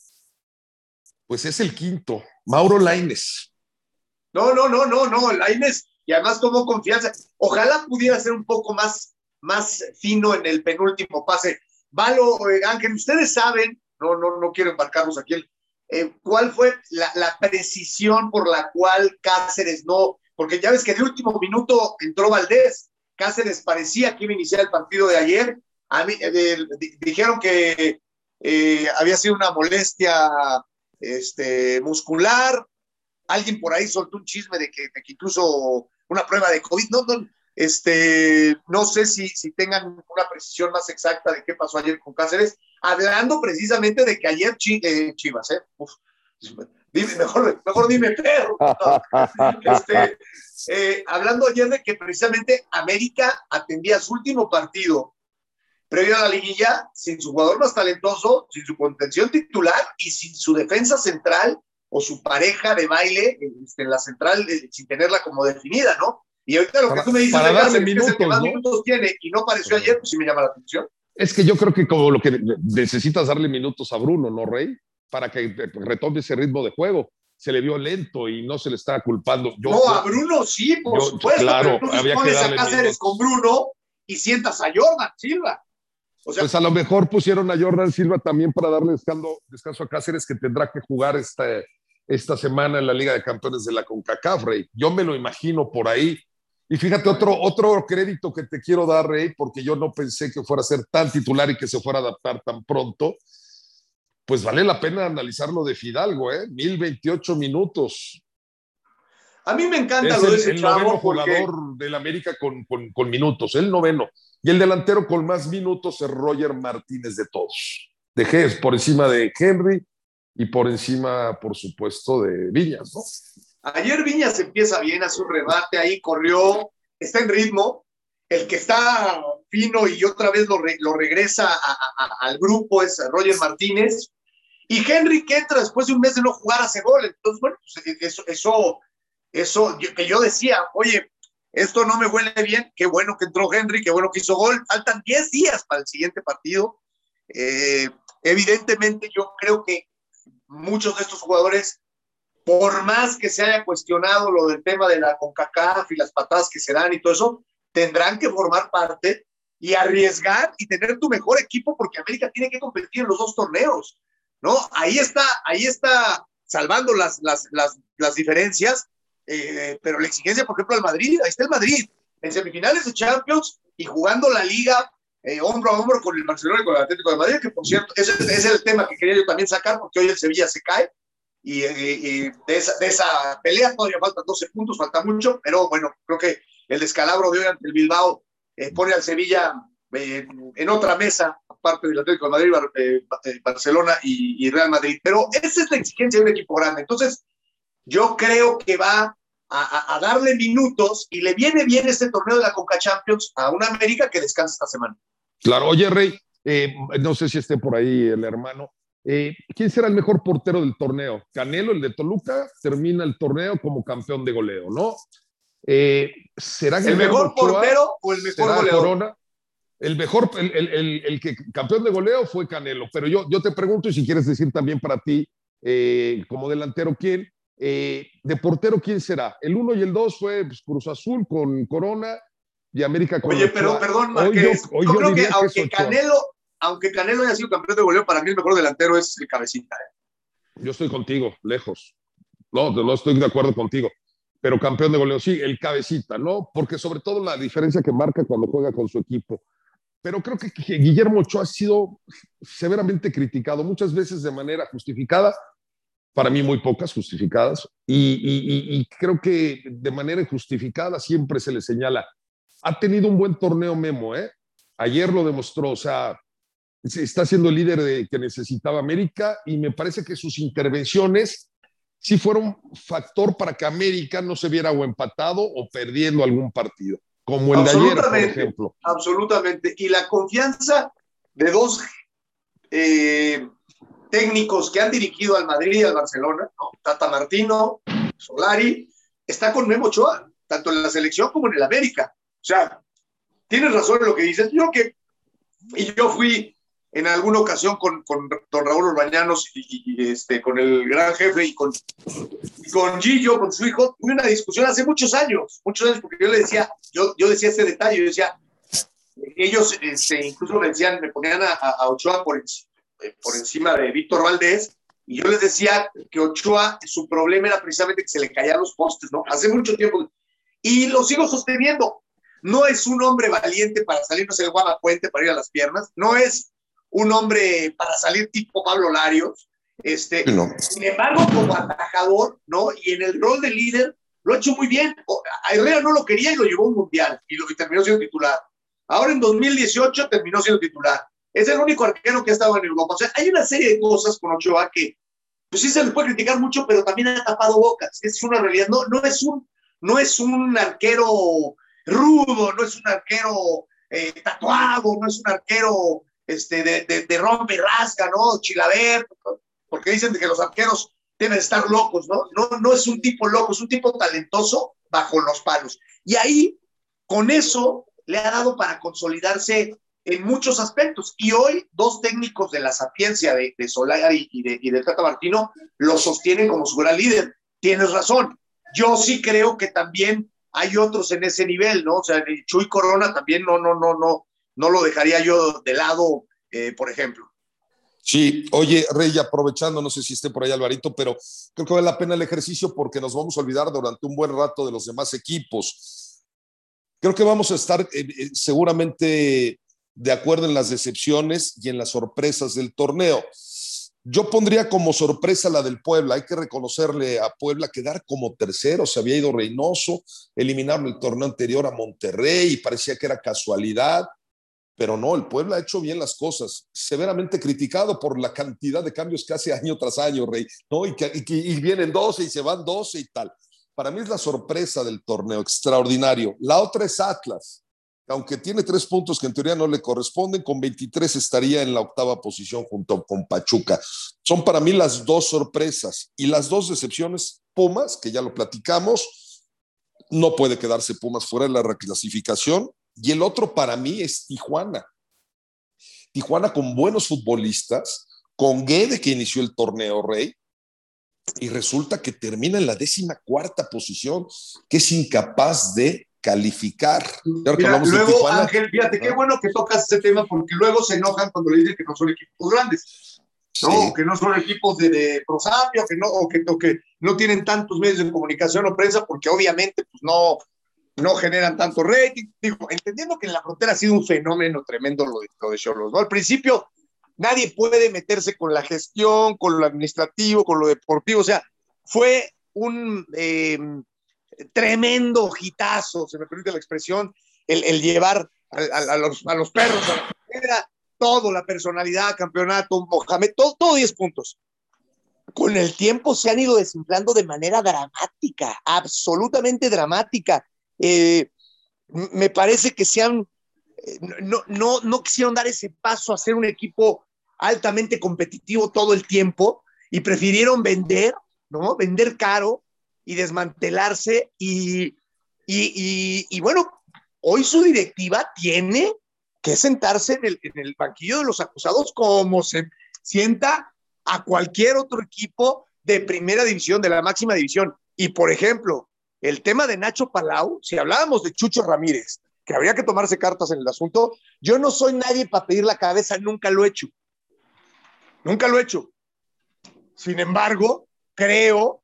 pues es el quinto, Mauro Laines. No, no, no, no, no. Lainez, y además tomó confianza. Ojalá pudiera ser un poco más, más fino en el penúltimo pase. Valo, eh, Ángel, ustedes saben, no, no, no quiero embarcarnos aquí, eh, cuál fue la, la precisión por la cual Cáceres no, porque ya ves que de último minuto entró Valdés. Cáceres parecía que iba a iniciar el partido de ayer. A mí, eh, dijeron que eh, había sido una molestia este, muscular, alguien por ahí soltó un chisme de que incluso una prueba de COVID, no, no, este, no sé si, si tengan una precisión más exacta de qué pasó ayer con Cáceres, hablando precisamente de que ayer eh, Chivas, ¿eh? Uf, dime, mejor, mejor dime perro. no. (laughs) Este, eh, hablando ayer de que precisamente América atendía su último partido previo a la liguilla sin su jugador más talentoso, sin su contención titular y sin su defensa central o su pareja de baile este, en la central eh, sin tenerla como definida, ¿no? Y ahorita lo Para- que tú me dices para darle Cáceres, que es el que minutos, más ¿no? minutos tiene y no apareció ayer, pues sí me llama la atención. Es que yo creo que como lo que necesitas darle minutos a Bruno, ¿no, Rey? Para que retome ese ritmo de juego. Se le vio lento y no se le está culpando. Yo, no, a Bruno sí, por yo- supuesto, claro, pero había que pones a darle Cáceres minutos. con Bruno y sientas a Jordan Silva. O sea, Pues a lo mejor pusieron a Jordan Silva también para darle descanso, descanso a Cáceres, que tendrá que jugar esta, esta semana en la Liga de Campeones de la CONCACAF, Rey. Yo me lo imagino por ahí. Y fíjate, otro, otro crédito que te quiero dar, Rey, porque yo no pensé que fuera a ser tan titular y que se fuera a adaptar tan pronto. Pues vale la pena analizarlo de Fidalgo, ¿eh? 1028 minutos. a mí me encanta Es lo de el, ese el chavo noveno porque jugador del América con, con, con minutos, el noveno. Y el delantero con más minutos es Roger Martínez de todos. De Gés, por encima de Henry y por encima, por supuesto, de Viñas, ¿no? Ayer Viñas empieza bien, hace un remate ahí, corrió, está en ritmo. El que está fino y otra vez lo, re- lo regresa a- a- al grupo es Roger Martínez. Y Henry que entra después de un mes de no jugar hace gol. Entonces, bueno, pues, eso, eso, que yo decía, oye, esto no me huele bien, qué bueno que entró Henry, qué bueno que hizo gol. Faltan 10 días para el siguiente partido. Eh, evidentemente yo creo que muchos de estos jugadores por más que se haya cuestionado lo del tema de la CONCACAF y las patadas que se dan y todo eso, tendrán que formar parte y arriesgar y tener tu mejor equipo porque América tiene que competir en los dos torneos, ¿no? Ahí está, ahí está salvando las, las, las, las diferencias, eh, pero la exigencia, por ejemplo, al Madrid, ahí está el Madrid, en semifinales de Champions y jugando la liga eh, hombro a hombro con el Barcelona y con el Atlético de Madrid, que por cierto, ese, es el tema que quería yo también sacar, porque hoy el Sevilla se cae, y, y- de, esa, pelea todavía faltan 12 puntos, falta mucho, pero bueno, creo que el descalabro de hoy ante el Bilbao eh, pone al Sevilla eh, en otra mesa, aparte del Atlético de Madrid, Bar- Barcelona y, y Real Madrid. Pero esa es la exigencia de un equipo grande. Entonces, yo creo que va a, darle minutos y le viene bien este torneo de la Conca Champions a una América que descansa esta semana. Claro, oye, Rey, eh, no sé si esté por ahí el hermano. Eh, ¿Quién será el mejor portero del torneo? Canelo, el de Toluca, termina el torneo como campeón de goleo, ¿no? Eh, ¿Será ¿El Guillermo mejor Ochoa? portero o el mejor ¿Será goleador? Corona? El mejor, el, el- el- el que campeón de goleo fue Canelo, pero yo, yo te pregunto, y si quieres decir también para ti, eh, como delantero, ¿quién? Eh, de portero, ¿quién será? El uno y el dos fue pues, Cruz Azul con Corona y América con Oye, pero perdón, Hoy Marqués. yo- hoy yo creo que aunque. Canelo, aunque Canelo haya sido campeón de goleo, para mí el mejor delantero es el cabecita. ¿eh? Yo estoy contigo, lejos. No, no estoy de acuerdo contigo. pero campeón de goleo, sí, el cabecita, ¿no? Porque sobre todo la diferencia que marca cuando juega con su equipo. Pero creo que Guillermo Ochoa ha sido severamente criticado, muchas veces de manera justificada, para mí muy pocas justificadas, y, y, y, creo que de manera injustificada siempre se le señala. Ha tenido un buen torneo Memo, ¿eh? Ayer lo demostró, o sea, está siendo el líder de, que necesitaba América y me parece que sus intervenciones sí fueron factor para que América no se viera o empatado o perdiendo algún partido, como el de ayer, por ejemplo. Absolutamente. Y la confianza de dos eh, técnicos que han dirigido al Madrid y al Barcelona, Tata Martino, Solari, está con Memo Ochoa, tanto en la selección como en el América. O sea, tienes razón en lo que dices. Yo que, y yo fui en alguna ocasión con, con don Raúl Urbañanos y, este, con el gran jefe y con, con Gillo, con su hijo, tuve una discusión hace muchos años, muchos años, porque yo le decía, yo, yo decía ese detalle, yo decía, ellos este, incluso me decían, me ponían a, a Ochoa por, eh, por encima de Víctor Valdés, y yo les decía que Ochoa, su problema era precisamente que se le caían los postes, ¿no? Hace mucho tiempo. Y lo sigo sosteniendo. No es un hombre valiente para salirnos el Guadapuente para ir a las piernas. No es un hombre para salir tipo Pablo Larios. Este, Sin embargo, como atajador, ¿no? Y en el rol de líder, lo ha hecho muy bien. A Herrera no lo quería y lo llevó a un mundial y, lo, y terminó siendo titular. Ahora en 2018 terminó siendo titular. Es el único arquero que ha estado en Europa. O sea, hay una serie de cosas con Ochoa que, pues sí se le puede criticar mucho, pero también ha tapado bocas. Es una realidad. No, no, es, un, no es un arquero rudo, no es un arquero eh, tatuado, no es un arquero este, de, de, de rompe y rasga, ¿no? Chilaver, porque dicen que los arqueros deben estar locos, ¿no? ¿no? No es un tipo loco, es un tipo talentoso bajo los palos. Y ahí, con eso, le ha dado para consolidarse en muchos aspectos. Y hoy, dos técnicos de la sapiencia de, de Solari y de, y de Tata Martino lo sostienen como su gran líder. Tienes razón. Yo sí creo que también hay otros en ese nivel, ¿no? O sea, Chuy Corona también no, no, no, no, no lo dejaría yo de lado, eh, por ejemplo. Sí, oye, Rey, aprovechando, no sé si esté por ahí Alvarito, pero creo que vale la pena el ejercicio porque nos vamos a olvidar durante un buen rato de los demás equipos. Creo que vamos a estar eh, eh, seguramente de acuerdo en las decepciones y en las sorpresas del torneo. Yo pondría como sorpresa la del Puebla. Hay que reconocerle a Puebla quedar como tercero. Se había ido Reynoso, eliminaron el torneo anterior a Monterrey y parecía que era casualidad pero no, el pueblo ha hecho bien las cosas, severamente criticado por la cantidad de cambios que hace (laughs) año tras año, Rey, ¿no? Y, vienen 12 y se van 12 y tal. Para mí es la sorpresa del torneo, extraordinario. La otra es Atlas, aunque tiene tres puntos que en teoría no le corresponden, con 23 estaría en la octava posición junto con Pachuca. Son para mí las dos sorpresas y las dos decepciones, Pumas, que ya lo platicamos, no puede quedarse Pumas fuera de la reclasificación y el otro para mí es Tijuana. Tijuana con buenos futbolistas, con Guede que inició el torneo Rey, y resulta que termina en la décima cuarta posición, que es incapaz de calificar. luego, Ángel, fíjate, qué bueno que tocas ese tema, porque luego se enojan cuando le dicen que no son equipos grandes. No, que no son equipos de, de prosapio, que no, o que, o que no tienen tantos medios de comunicación o prensa, porque obviamente pues no, no generan tanto rating. Digo, entendiendo que en la frontera ha sido un fenómeno tremendo lo de, lo de Cholos, ¿no? Al principio nadie puede meterse con la gestión, con lo administrativo, con lo deportivo, o sea, fue un eh, tremendo hitazo, se me permite la expresión, el, el llevar a, a, a, los, a, los, perros era todo, la personalidad, campeonato, Mohamed, todo, todo 10 puntos. Con el tiempo se han ido desinflando de manera dramática, absolutamente dramática eh, me parece que sean, eh, no, no, no quisieron dar ese paso a ser un equipo altamente competitivo todo el tiempo y prefirieron vender, ¿no? Vender caro y desmantelarse y, y, y, bueno, hoy su directiva tiene que sentarse en el, en el, banquillo de los acusados como se sienta a cualquier otro equipo de primera división, de la máxima división. Y por ejemplo, el tema de Nacho Palau, si hablábamos de Chucho Ramírez, que habría que tomarse cartas en el asunto, yo no soy nadie para pedir la cabeza, nunca lo he hecho. Nunca lo he hecho. Sin embargo, creo,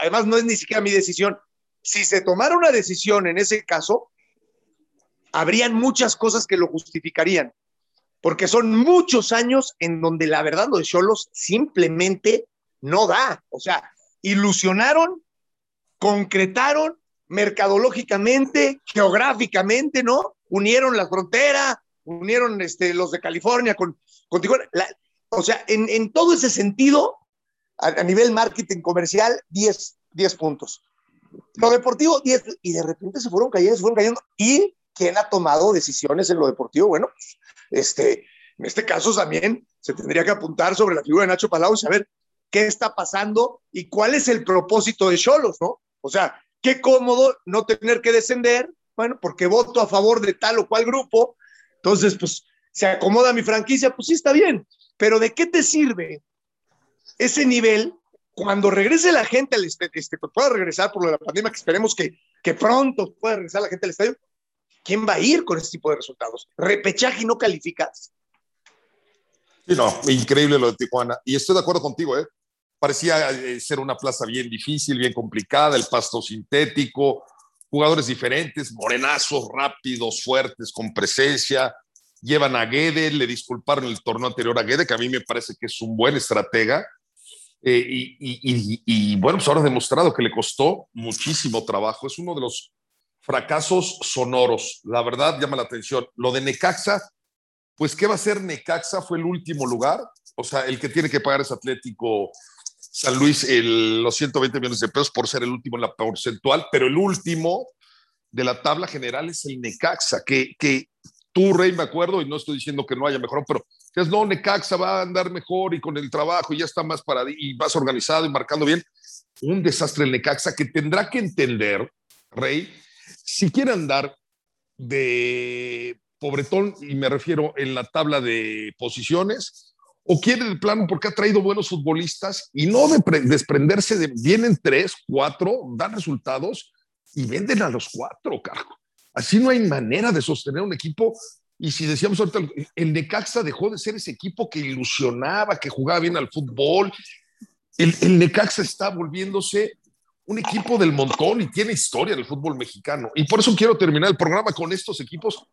además no es ni siquiera mi decisión, si se tomara una decisión en ese caso, habrían muchas cosas que lo justificarían, porque son muchos años en donde la verdad lo de Cholos simplemente no da. O sea, ilusionaron, concretaron mercadológicamente, geográficamente, ¿no? Unieron la frontera, unieron este, los de California con, con o sea, en, todo ese sentido, a, nivel marketing comercial, 10, 10 puntos. Lo deportivo, 10, y de repente se fueron cayendo, se fueron cayendo, y ¿quién ha tomado decisiones en lo deportivo? Bueno, este, en este caso también se tendría que apuntar sobre la figura de Nacho Palau y saber qué está pasando y cuál es el propósito de Cholos, ¿no? O sea, qué cómodo no tener que descender, bueno, porque voto a favor de tal o cual grupo, entonces, pues, se acomoda mi franquicia, pues sí está bien, pero ¿de qué te sirve ese nivel cuando regrese la gente al estadio, este, pueda regresar por lo de la pandemia, que esperemos que, que pronto pueda regresar la gente al estadio, ¿quién va a ir con este tipo de resultados? Repechaje y no calificas. Sí, no, increíble lo de Tijuana. Y estoy de acuerdo contigo, ¿eh? Parecía eh, ser una plaza bien difícil, bien complicada, el pasto sintético, jugadores diferentes, morenazos, rápidos, fuertes, con presencia. Llevan a Guede, le disculparon el torneo anterior a Guede, que a mí me parece que es un buen estratega. Eh, y, bueno, pues ahora ha demostrado que le costó muchísimo trabajo. Es uno de los fracasos sonoros. La verdad llama la atención. Lo de Necaxa, pues ¿qué va a ser Necaxa? Fue el último lugar. O sea, el que tiene que pagar es Atlético San Luis el, los 120 millones de pesos por ser el último en la porcentual, pero el último de la tabla general es el Necaxa, que, que tú, Rey, me acuerdo, y no estoy diciendo que no haya mejor, pero es no, Necaxa va a andar mejor y con el trabajo y ya está más y más organizado y marcando bien. Un desastre el Necaxa que tendrá que entender, Rey, si quiere andar de pobretón, y me refiero en la tabla de posiciones, o quiere el plano porque ha traído buenos futbolistas y no de desprenderse de, vienen tres, cuatro, dan resultados y venden a los cuatro, cargo. Así no hay manera de sostener un equipo. Y si decíamos ahorita, el Necaxa dejó de ser ese equipo que ilusionaba, que jugaba bien al fútbol. El, el Necaxa está volviéndose un equipo del montón y tiene historia del fútbol mexicano. Y por eso quiero terminar el programa con estos equipos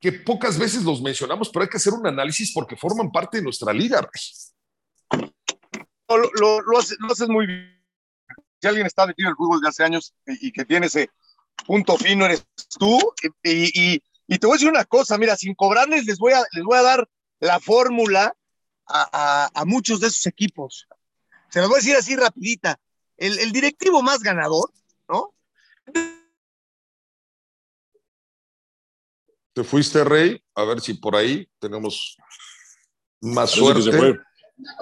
que pocas veces los mencionamos, pero hay que hacer un análisis porque forman parte de nuestra liga. Lo, lo, haces, muy bien. Si alguien está metido en el fútbol de hace años y, que tiene ese punto fino, eres tú. Y, y, y, te voy a decir una cosa, mira, sin cobrarles, les voy a, les voy a dar la fórmula a, a, a muchos de esos equipos. Se los voy a decir así rapidita. El, el directivo más ganador, ¿no? Te fuiste, Rey. A ver si por ahí tenemos más suerte.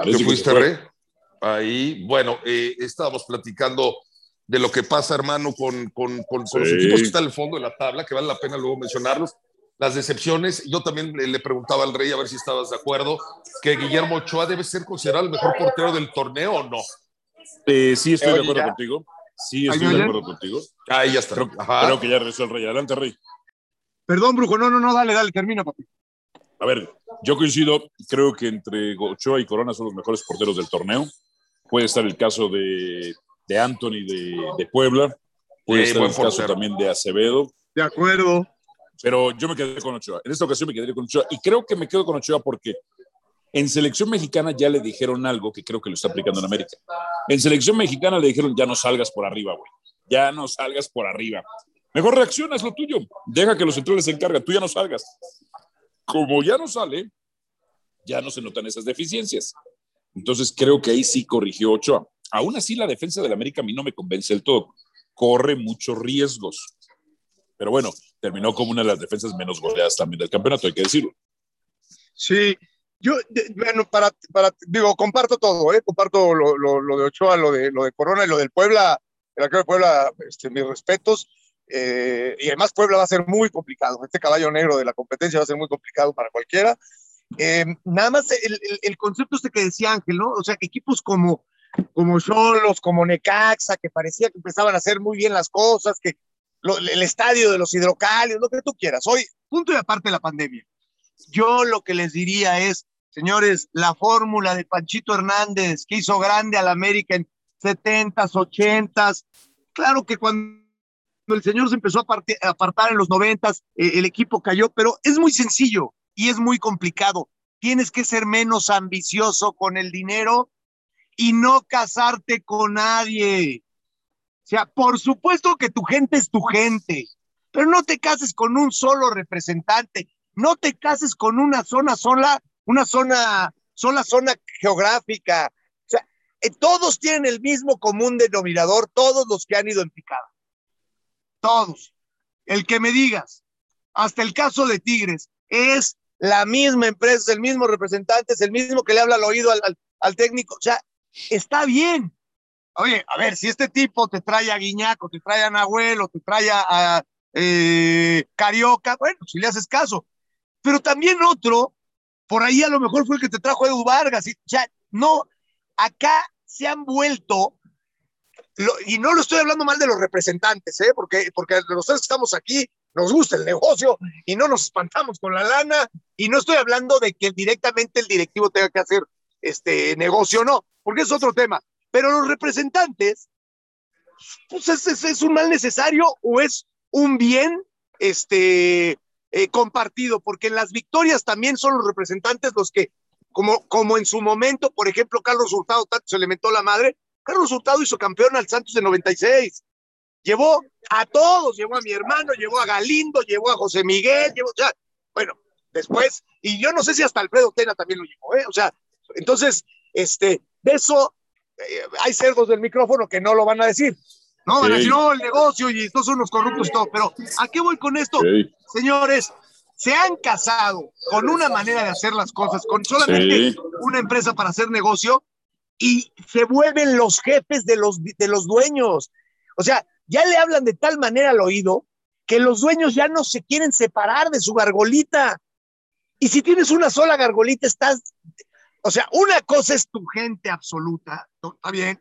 Te fuiste, Rey. Ahí, bueno, eh, estábamos platicando de lo que pasa, hermano, con, con, con, los equipos que están en el fondo de la tabla, que vale la pena luego mencionarlos. Las decepciones, yo también le, preguntaba al Rey a ver si estabas de acuerdo, que Guillermo Ochoa debe ser considerado el mejor portero del torneo o no. Eh, sí, estoy de acuerdo contigo. Sí, estoy de acuerdo contigo. Ahí ya está. Creo, creo que ya regresó el Rey. Adelante, Rey. Perdón, Brujo, no, no, no, dale, dale, termina, papi. A ver, yo coincido, creo que entre Ochoa y Corona son los mejores porteros del torneo. Puede estar el caso de, de Anthony de, de, Puebla, puede estar el caso también de Acevedo. De acuerdo. Pero yo me quedé con Ochoa. En esta ocasión me quedé con Ochoa. Y creo que me quedo con Ochoa porque en selección mexicana ya le dijeron algo que creo que lo está aplicando en América. En selección mexicana le dijeron, ya no salgas por arriba, güey. Ya no salgas por arriba. Mejor reacciona, es lo tuyo. Deja que los centrales se encarguen, tú ya no salgas. Como ya no sale, ya no se notan esas deficiencias. Entonces creo que ahí sí corrigió Ochoa. Aún así, la defensa del América a mí no me convence del todo. Corre muchos riesgos. Pero bueno, terminó como una de las defensas menos goleadas también del campeonato, hay que decirlo. Sí, yo, bueno, para, para, digo, comparto todo, ¿eh? comparto lo, lo, de Ochoa, lo de, lo de Corona y lo del Puebla, el de Puebla, este, mis respetos. Eh, y además Puebla va a ser muy complicado. Este caballo negro de la competencia va a ser muy complicado para cualquiera. Eh, nada más el, el, el, concepto este que decía Ángel, ¿no? O sea, equipos como como Cholos, como Necaxa, que parecía que empezaban a hacer muy bien las cosas, que el estadio de los hidrocálidos, lo que tú quieras. Hoy, punto y aparte la pandemia. Yo lo que les diría es, señores, la fórmula de Panchito Hernández, que hizo grande al América en 70s, 80s, claro que cuando el señor se empezó a apartar en los noventas, eh, el equipo cayó, pero es muy sencillo y es muy complicado. Tienes que ser menos ambicioso con el dinero y no casarte con nadie. O sea, por supuesto que tu gente es tu gente, pero no te cases con un solo representante, no te cases con una zona sola, una zona, sola zona geográfica. O sea, eh, todos tienen el mismo común denominador, todos los que han ido en picada. Todos. El que me digas, hasta el caso de Tigres, es la misma empresa, el mismo representante, es el mismo que le habla al oído al, al técnico. O sea, está bien, Oye, a ver, si este tipo te trae a Guiñaco, te trae a Nahuel te trae a eh, Carioca, bueno, si le haces caso. Pero también otro, por ahí a lo mejor fue el que te trajo Edu Vargas. Y, ya, no, acá se han vuelto, y no lo estoy hablando mal de los representantes, ¿eh? porque, porque nosotros estamos aquí, nos gusta el negocio y no nos espantamos con la lana, y no estoy hablando de que directamente el directivo tenga que hacer este negocio, no, porque es otro tema. Pero los representantes, pues es, un mal necesario o es un bien este, eh, compartido, porque en las victorias también son los representantes los que, como, como en su momento, por ejemplo, Carlos Hurtado tanto se le mentó la madre, Carlos Hurtado hizo campeón al Santos de 96. Llevó a todos, llevó a mi hermano, llevó a Galindo, llevó a José Miguel, llevó, o bueno, después, y yo no sé si hasta Alfredo Tena también lo llevó, ¿eh? O sea, entonces, este, de eso eh, hay cerdos del micrófono que no lo van a decir. No, van a decir, no, el negocio y estos son los corruptos y todo. Pero, ¿a qué voy con esto? Señores, se han casado con una manera de hacer las cosas, con solamente una empresa para hacer negocio y se vuelven los jefes de los, de los dueños. O sea, ya le hablan de tal manera al oído que los dueños ya no se quieren separar de su gargolita. Y si tienes una sola gargolita, estás o sea, una cosa es tu gente absoluta, está bien,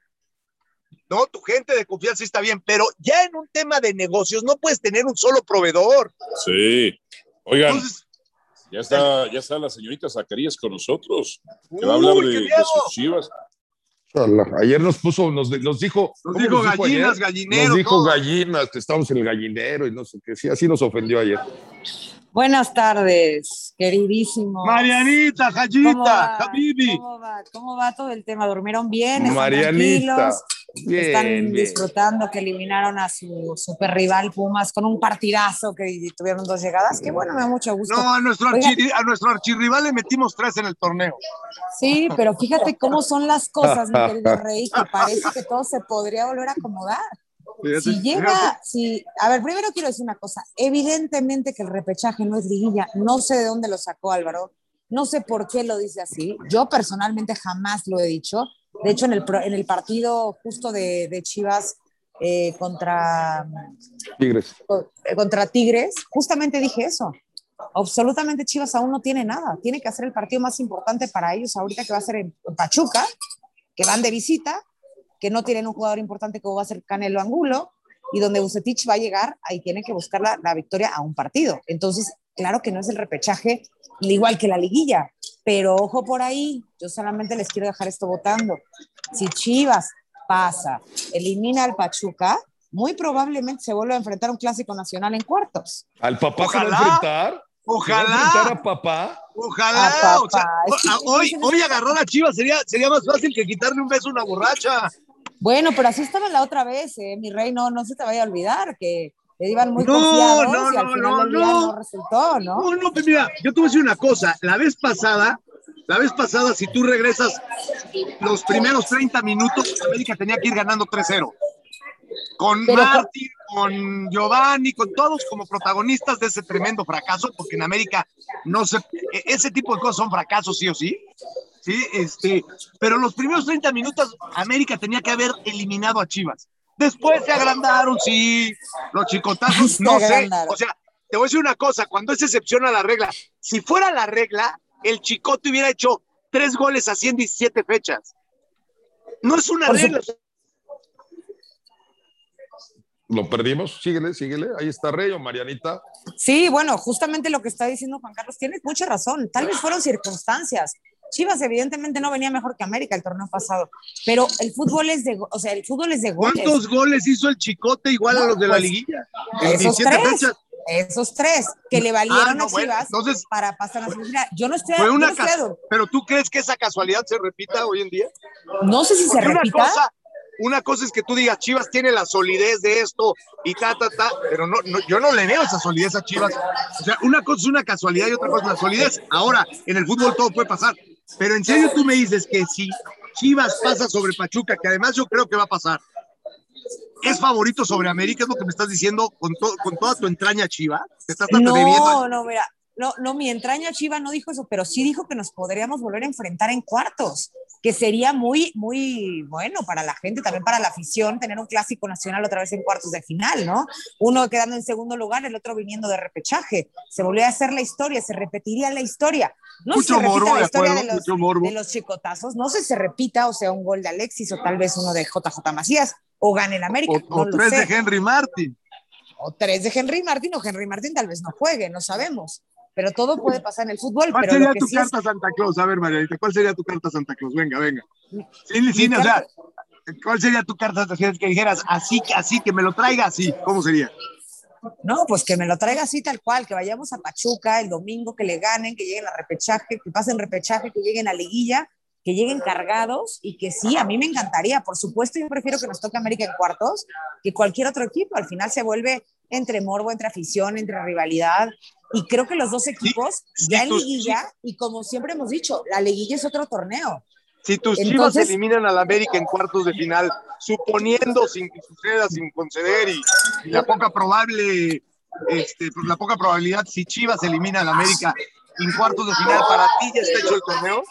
no, tu gente de confianza está bien, pero ya en un tema de negocios no puedes tener un solo proveedor. Sí. Oigan, ya, está, ya está la señorita Zacarías con nosotros, que va a hablar de, sus chivas. Ayer nos puso, nos, nos dijo. Nos dijo gallinas, gallineros. Nos dijo gallinas, que estamos en el gallinero y no sé qué. Sí, así nos ofendió ayer. Buenas tardes, queridísimo. Marianita, Jayita, Habibi. ¿Cómo va? ¿Cómo va todo el tema? ¿Durmieron bien? ¿Están Marianita. ¿Están disfrutando que eliminaron a su super rival Pumas con un partidazo que tuvieron dos llegadas? Que bueno, me da mucho gusto. No, a nuestro, a nuestro archirrival le metimos tres en el torneo. Sí, pero fíjate cómo son las cosas, mi (laughs) querido Rey, que parece que todo se podría volver a acomodar si llega, si, a ver, primero quiero decir una cosa, evidentemente que el repechaje no es liguilla, no sé de dónde lo sacó Álvaro, no sé por qué lo dice así, yo personalmente jamás lo he dicho, de hecho en el, en el partido justo de, de Chivas eh, contra Tigres. Eh, contra Tigres, justamente dije eso, absolutamente Chivas aún no tiene nada, tiene que hacer el partido más importante para ellos ahorita que va a ser en Pachuca, que van de visita, que no tienen un jugador importante como va a ser Canelo Angulo, y donde Bucetich va a llegar, ahí tiene que buscar la, la, victoria a un partido. Entonces, claro que no es el repechaje igual que la liguilla, pero ojo por ahí, yo solamente les quiero dejar esto votando. Si Chivas pasa, elimina al Pachuca, muy probablemente se vuelve a enfrentar un clásico nacional en cuartos. ¿Al papá se va a enfrentar? Ojalá. a papá? Ojalá. hoy, hoy agarrar a Chivas sería, sería más fácil que quitarle un beso a una borracha. Bueno, pero así estaba la otra vez, eh, mi rey, no, no se te vaya a olvidar que le iban muy confiados no, y al final no, no, resultó, ¿no? No, no, pues mira, yo te voy a decir una cosa, la vez pasada, la vez pasada, si tú regresas los primeros 30 minutos, América tenía que ir ganando 3-0 con Martín, con Giovanni, con todos como protagonistas de ese tremendo fracaso, porque en América no se, e, ese tipo de cosas son fracasos sí o sí. Sí, este, pero los primeros 30 minutos América tenía que haber eliminado a Chivas. Después se agrandaron, sí, los chicotazos, no sé. O sea, te voy a decir una cosa, cuando es excepción a la regla, si fuera la regla, el chicote hubiera hecho tres goles a 117 fechas. No es una regla, lo perdimos, síguele, síguele, ahí está Rey o Marianita. Sí, bueno, justamente lo que está diciendo Juan Carlos, tienes mucha razón, tal vez fueron circunstancias. Chivas evidentemente no venía mejor que América el torneo pasado, pero el fútbol es de, o sea, el fútbol es de goles. ¿Cuántos goles hizo el Chicote igual a los de la pues, liguilla? en Esos 17 tres. fechas. Esos tres que le valieron Ah, no, a bueno, Chivas entonces- para pasar a la semifinal. Yo no estoy, Fue yo una no, cas- adu- Pero tú crees que esa casualidad se repita hoy en día? no sé si se Porque repita. cosa, una cosa es que tú digas, Chivas tiene la solidez de esto y ta, ta, ta, pero no, no, yo no le veo esa solidez a Chivas. O sea, una cosa es una casualidad y otra cosa es la solidez. Ahora, en el fútbol todo puede pasar. Pero en serio tú me dices que si Chivas pasa sobre Pachuca, que además yo creo que va a pasar, ¿es favorito sobre América? ¿Es lo que me estás diciendo con, to- con toda tu entraña Chiva? ¿Te estás bebiendo? No, no, mira, no, no, mi entraña Chiva no dijo eso, pero sí dijo que nos podríamos volver a enfrentar en cuartos, que sería muy, muy bueno para la gente, también para la afición, tener un clásico nacional otra vez en cuartos de final, ¿no? Uno quedando en segundo lugar, el otro viniendo de repechaje. Se volvió a hacer la historia, se repetiría la historia. No Mucho se repita morbo, la de historia acuerdo, de los, de los chicotazos, no sé si se repita, o sea, un gol de Alexis o tal vez uno de JJ Macías, o gane el América, O, tres de Henry Martin. o tres de Henry Martín, o Henry Martín tal vez no juegue, no sabemos. Pero todo puede pasar en el fútbol. ¿Cuál Pero sería tu sí es- carta Santa Claus? A ver, Marianita, ¿cuál sería tu carta Santa Claus? Venga, venga. Sin, sin, o sea, ¿cuál sería tu carta Santa Claus? Que dijeras así, que así, que me lo traiga así. ¿Cómo sería? No, pues que me lo traiga así tal cual, que vayamos a Pachuca el domingo, que le ganen, que lleguen a repechaje, que pasen repechaje, que lleguen a liguilla, que lleguen cargados y que sí, a mí me encantaría. Por supuesto, yo prefiero que nos toque América en cuartos que cualquier otro equipo. Al final se vuelve entre morbo, entre afición, entre rivalidad. Y creo que los dos equipos sí, ya en tú- liguilla, y como siempre hemos dicho, la liguilla es otro torneo. Si tus Chivas eliminan al América en cuartos de final, suponiendo sin que suceda, sin conceder y, y la poca probable, este, pues, la poca probabilidad, si Chivas elimina al América en cuartos de final, ¿para ti ya está hecho el torneo?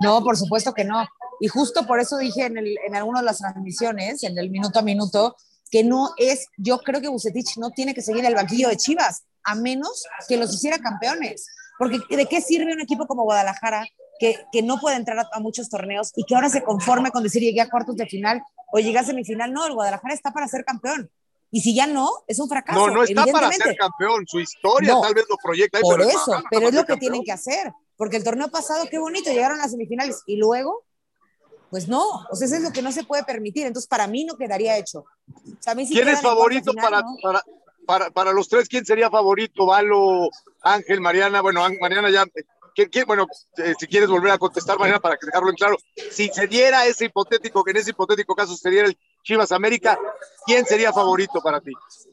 No, por supuesto que no. Y justo por eso dije en, el, en alguna de las transmisiones, en el minuto a minuto, que no es, yo creo que Bucetich no tiene que seguir el banquillo de Chivas, a menos que los hiciera campeones. Porque ¿de qué sirve un equipo como Guadalajara que, que no puede entrar a, a muchos torneos y que ahora se conforme con decir llegué a cuartos de final o llegué a semifinal? No, el Guadalajara está para ser campeón. Y si ya no, es un fracaso. No, no está para ser campeón. Su historia No. tal vez lo proyecta. ahí, Por pero eso, no, pero es lo que tienen que hacer, porque el torneo pasado, qué bonito, llegaron a las semifinales y luego, pues no, o sea, eso es lo que no se puede permitir, entonces para mí no quedaría hecho. O sea, a mí si ¿Quién es favorito final, para, ¿no? para, para, para los tres? ¿Quién sería favorito? Valo, Ángel, Mariana. Bueno, Mariana ya. ¿quién- quién? Bueno, eh, si quieres volver a contestar, Mariana, para que dejarlo en claro. Si se diera ese hipotético, que en ese hipotético caso se diera el Chivas América, ¿quién sería favorito para ti?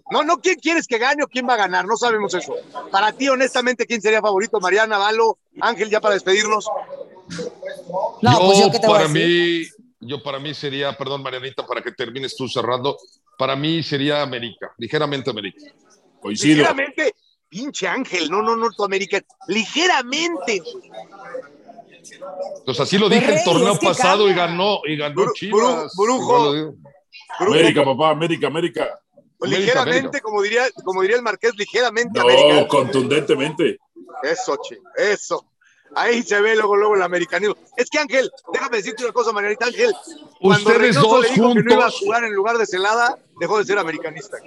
No, no, ¿quién quieres que gane o quién va a ganar? No sabemos eso. Para ti, honestamente, ¿quién sería favorito? Mariana, Valo, Ángel, ya para despedirnos. No, yo, pues yo qué te voy a para decir. mí, yo para mí sería, perdón Marianita, para que termines tú cerrando, para mí sería América, ligeramente América. Coincido. Ligeramente, pinche Ángel, no, no, no, tu América, ligeramente. Pues así lo dije Rey, el torneo es que pasado y ganó, y ganó Bru- Chivas. Bru- Brujo. América, papá, América, América. ligeramente, América. como diría, como diría el Marqués, ligeramente No, América. contundentemente. Eso, che, eso. Ahí se ve luego, luego el americanismo. Es que Ángel, déjame decirte una cosa, Margarita Ángel. Cuando Ustedes Reynoso dos le dijo que no iba a juntos, jugar en lugar de Celada, dejó de ser americanista.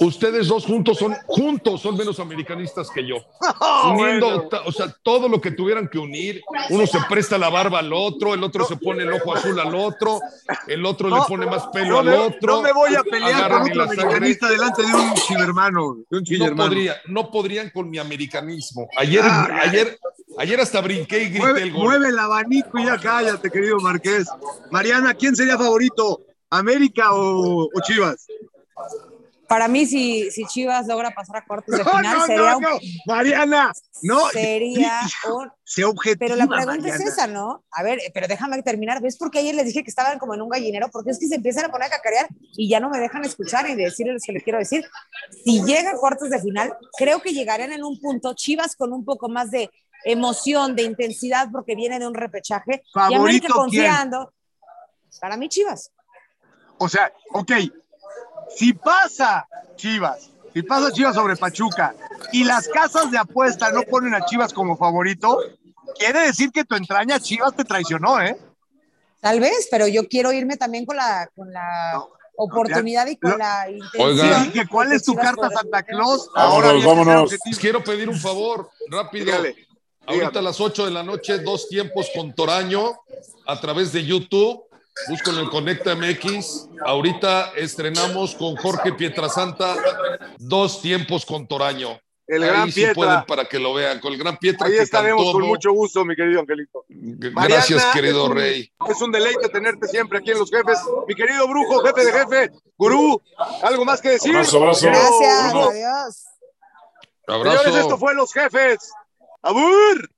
ustedes dos juntos son, juntos son menos americanistas que yo. (laughs) Oh, Uniendo, bueno. o sea, todo lo que tuvieran que unir, uno se presta la barba al otro, el otro No. se pone el ojo azul al otro, el otro No, le pone más pelo No al otro. no me voy a pelear con otro sangre. americanista delante de un chivermano. De un No, podría, no podrían con mi americanismo. Ayer, Ah, ayer, ayer hasta brinqué y grité Mueve, el gol. mueve el abanico y ya cállate, querido Marqués. Mariana, ¿quién sería favorito? ¿América o, o Chivas? Para mí, si, si Chivas logra pasar a cuartos de (laughs) No, final, no, sería, no, no. Mariana, no. sería (laughs) un, Se objetiva, Pero la pregunta Mariana. es esa, ¿no? A ver, pero déjame terminar. ¿Ves por qué ayer les dije que estaban como en un gallinero? Porque es que se empiezan a poner a cacarear y ya no me dejan escuchar y decirles lo que les quiero decir. Si llega a cuartos de final, creo que llegarían en un punto Chivas con un poco más de emoción, de intensidad, porque viene de un repechaje. y América ¿Favorito quién? confiando. Para mí, Chivas. O sea, ok, si pasa Chivas, si pasa Chivas sobre Pachuca y las casas de apuesta no ponen a Chivas como favorito, quiere decir que tu entraña Chivas te traicionó, ¿eh? Tal vez, pero yo quiero irme también con la, con la No, oportunidad y con lo- la Oiga. intención. Dije, ¿cuál es tu carta Santa Claus? Vámonos, Ahora vámonos. Les quiero pedir un favor, rápido. Dígale, Ahorita a las 8 de la noche, dos tiempos con Toraño a través de YouTube. Búsquenlo en Conecta MX. Ahorita estrenamos con Jorge Pietrasanta dos tiempos con Toraño. El Ahí gran sí Pietra. pueden para que lo vean. Con el gran Pietra Ahí que estaremos cantó, con ¿no? mucho gusto, mi querido Angelito. Mariana, Gracias, querido es un- Rey. Es un deleite tenerte siempre aquí en Los Jefes. Mi querido Brujo, jefe de jefe, gurú, ¿algo más que decir? Abrazo, abrazo. Gracias, Brujo. adiós. Abrazo. Señores, esto fue Los Jefes. ¡Abur!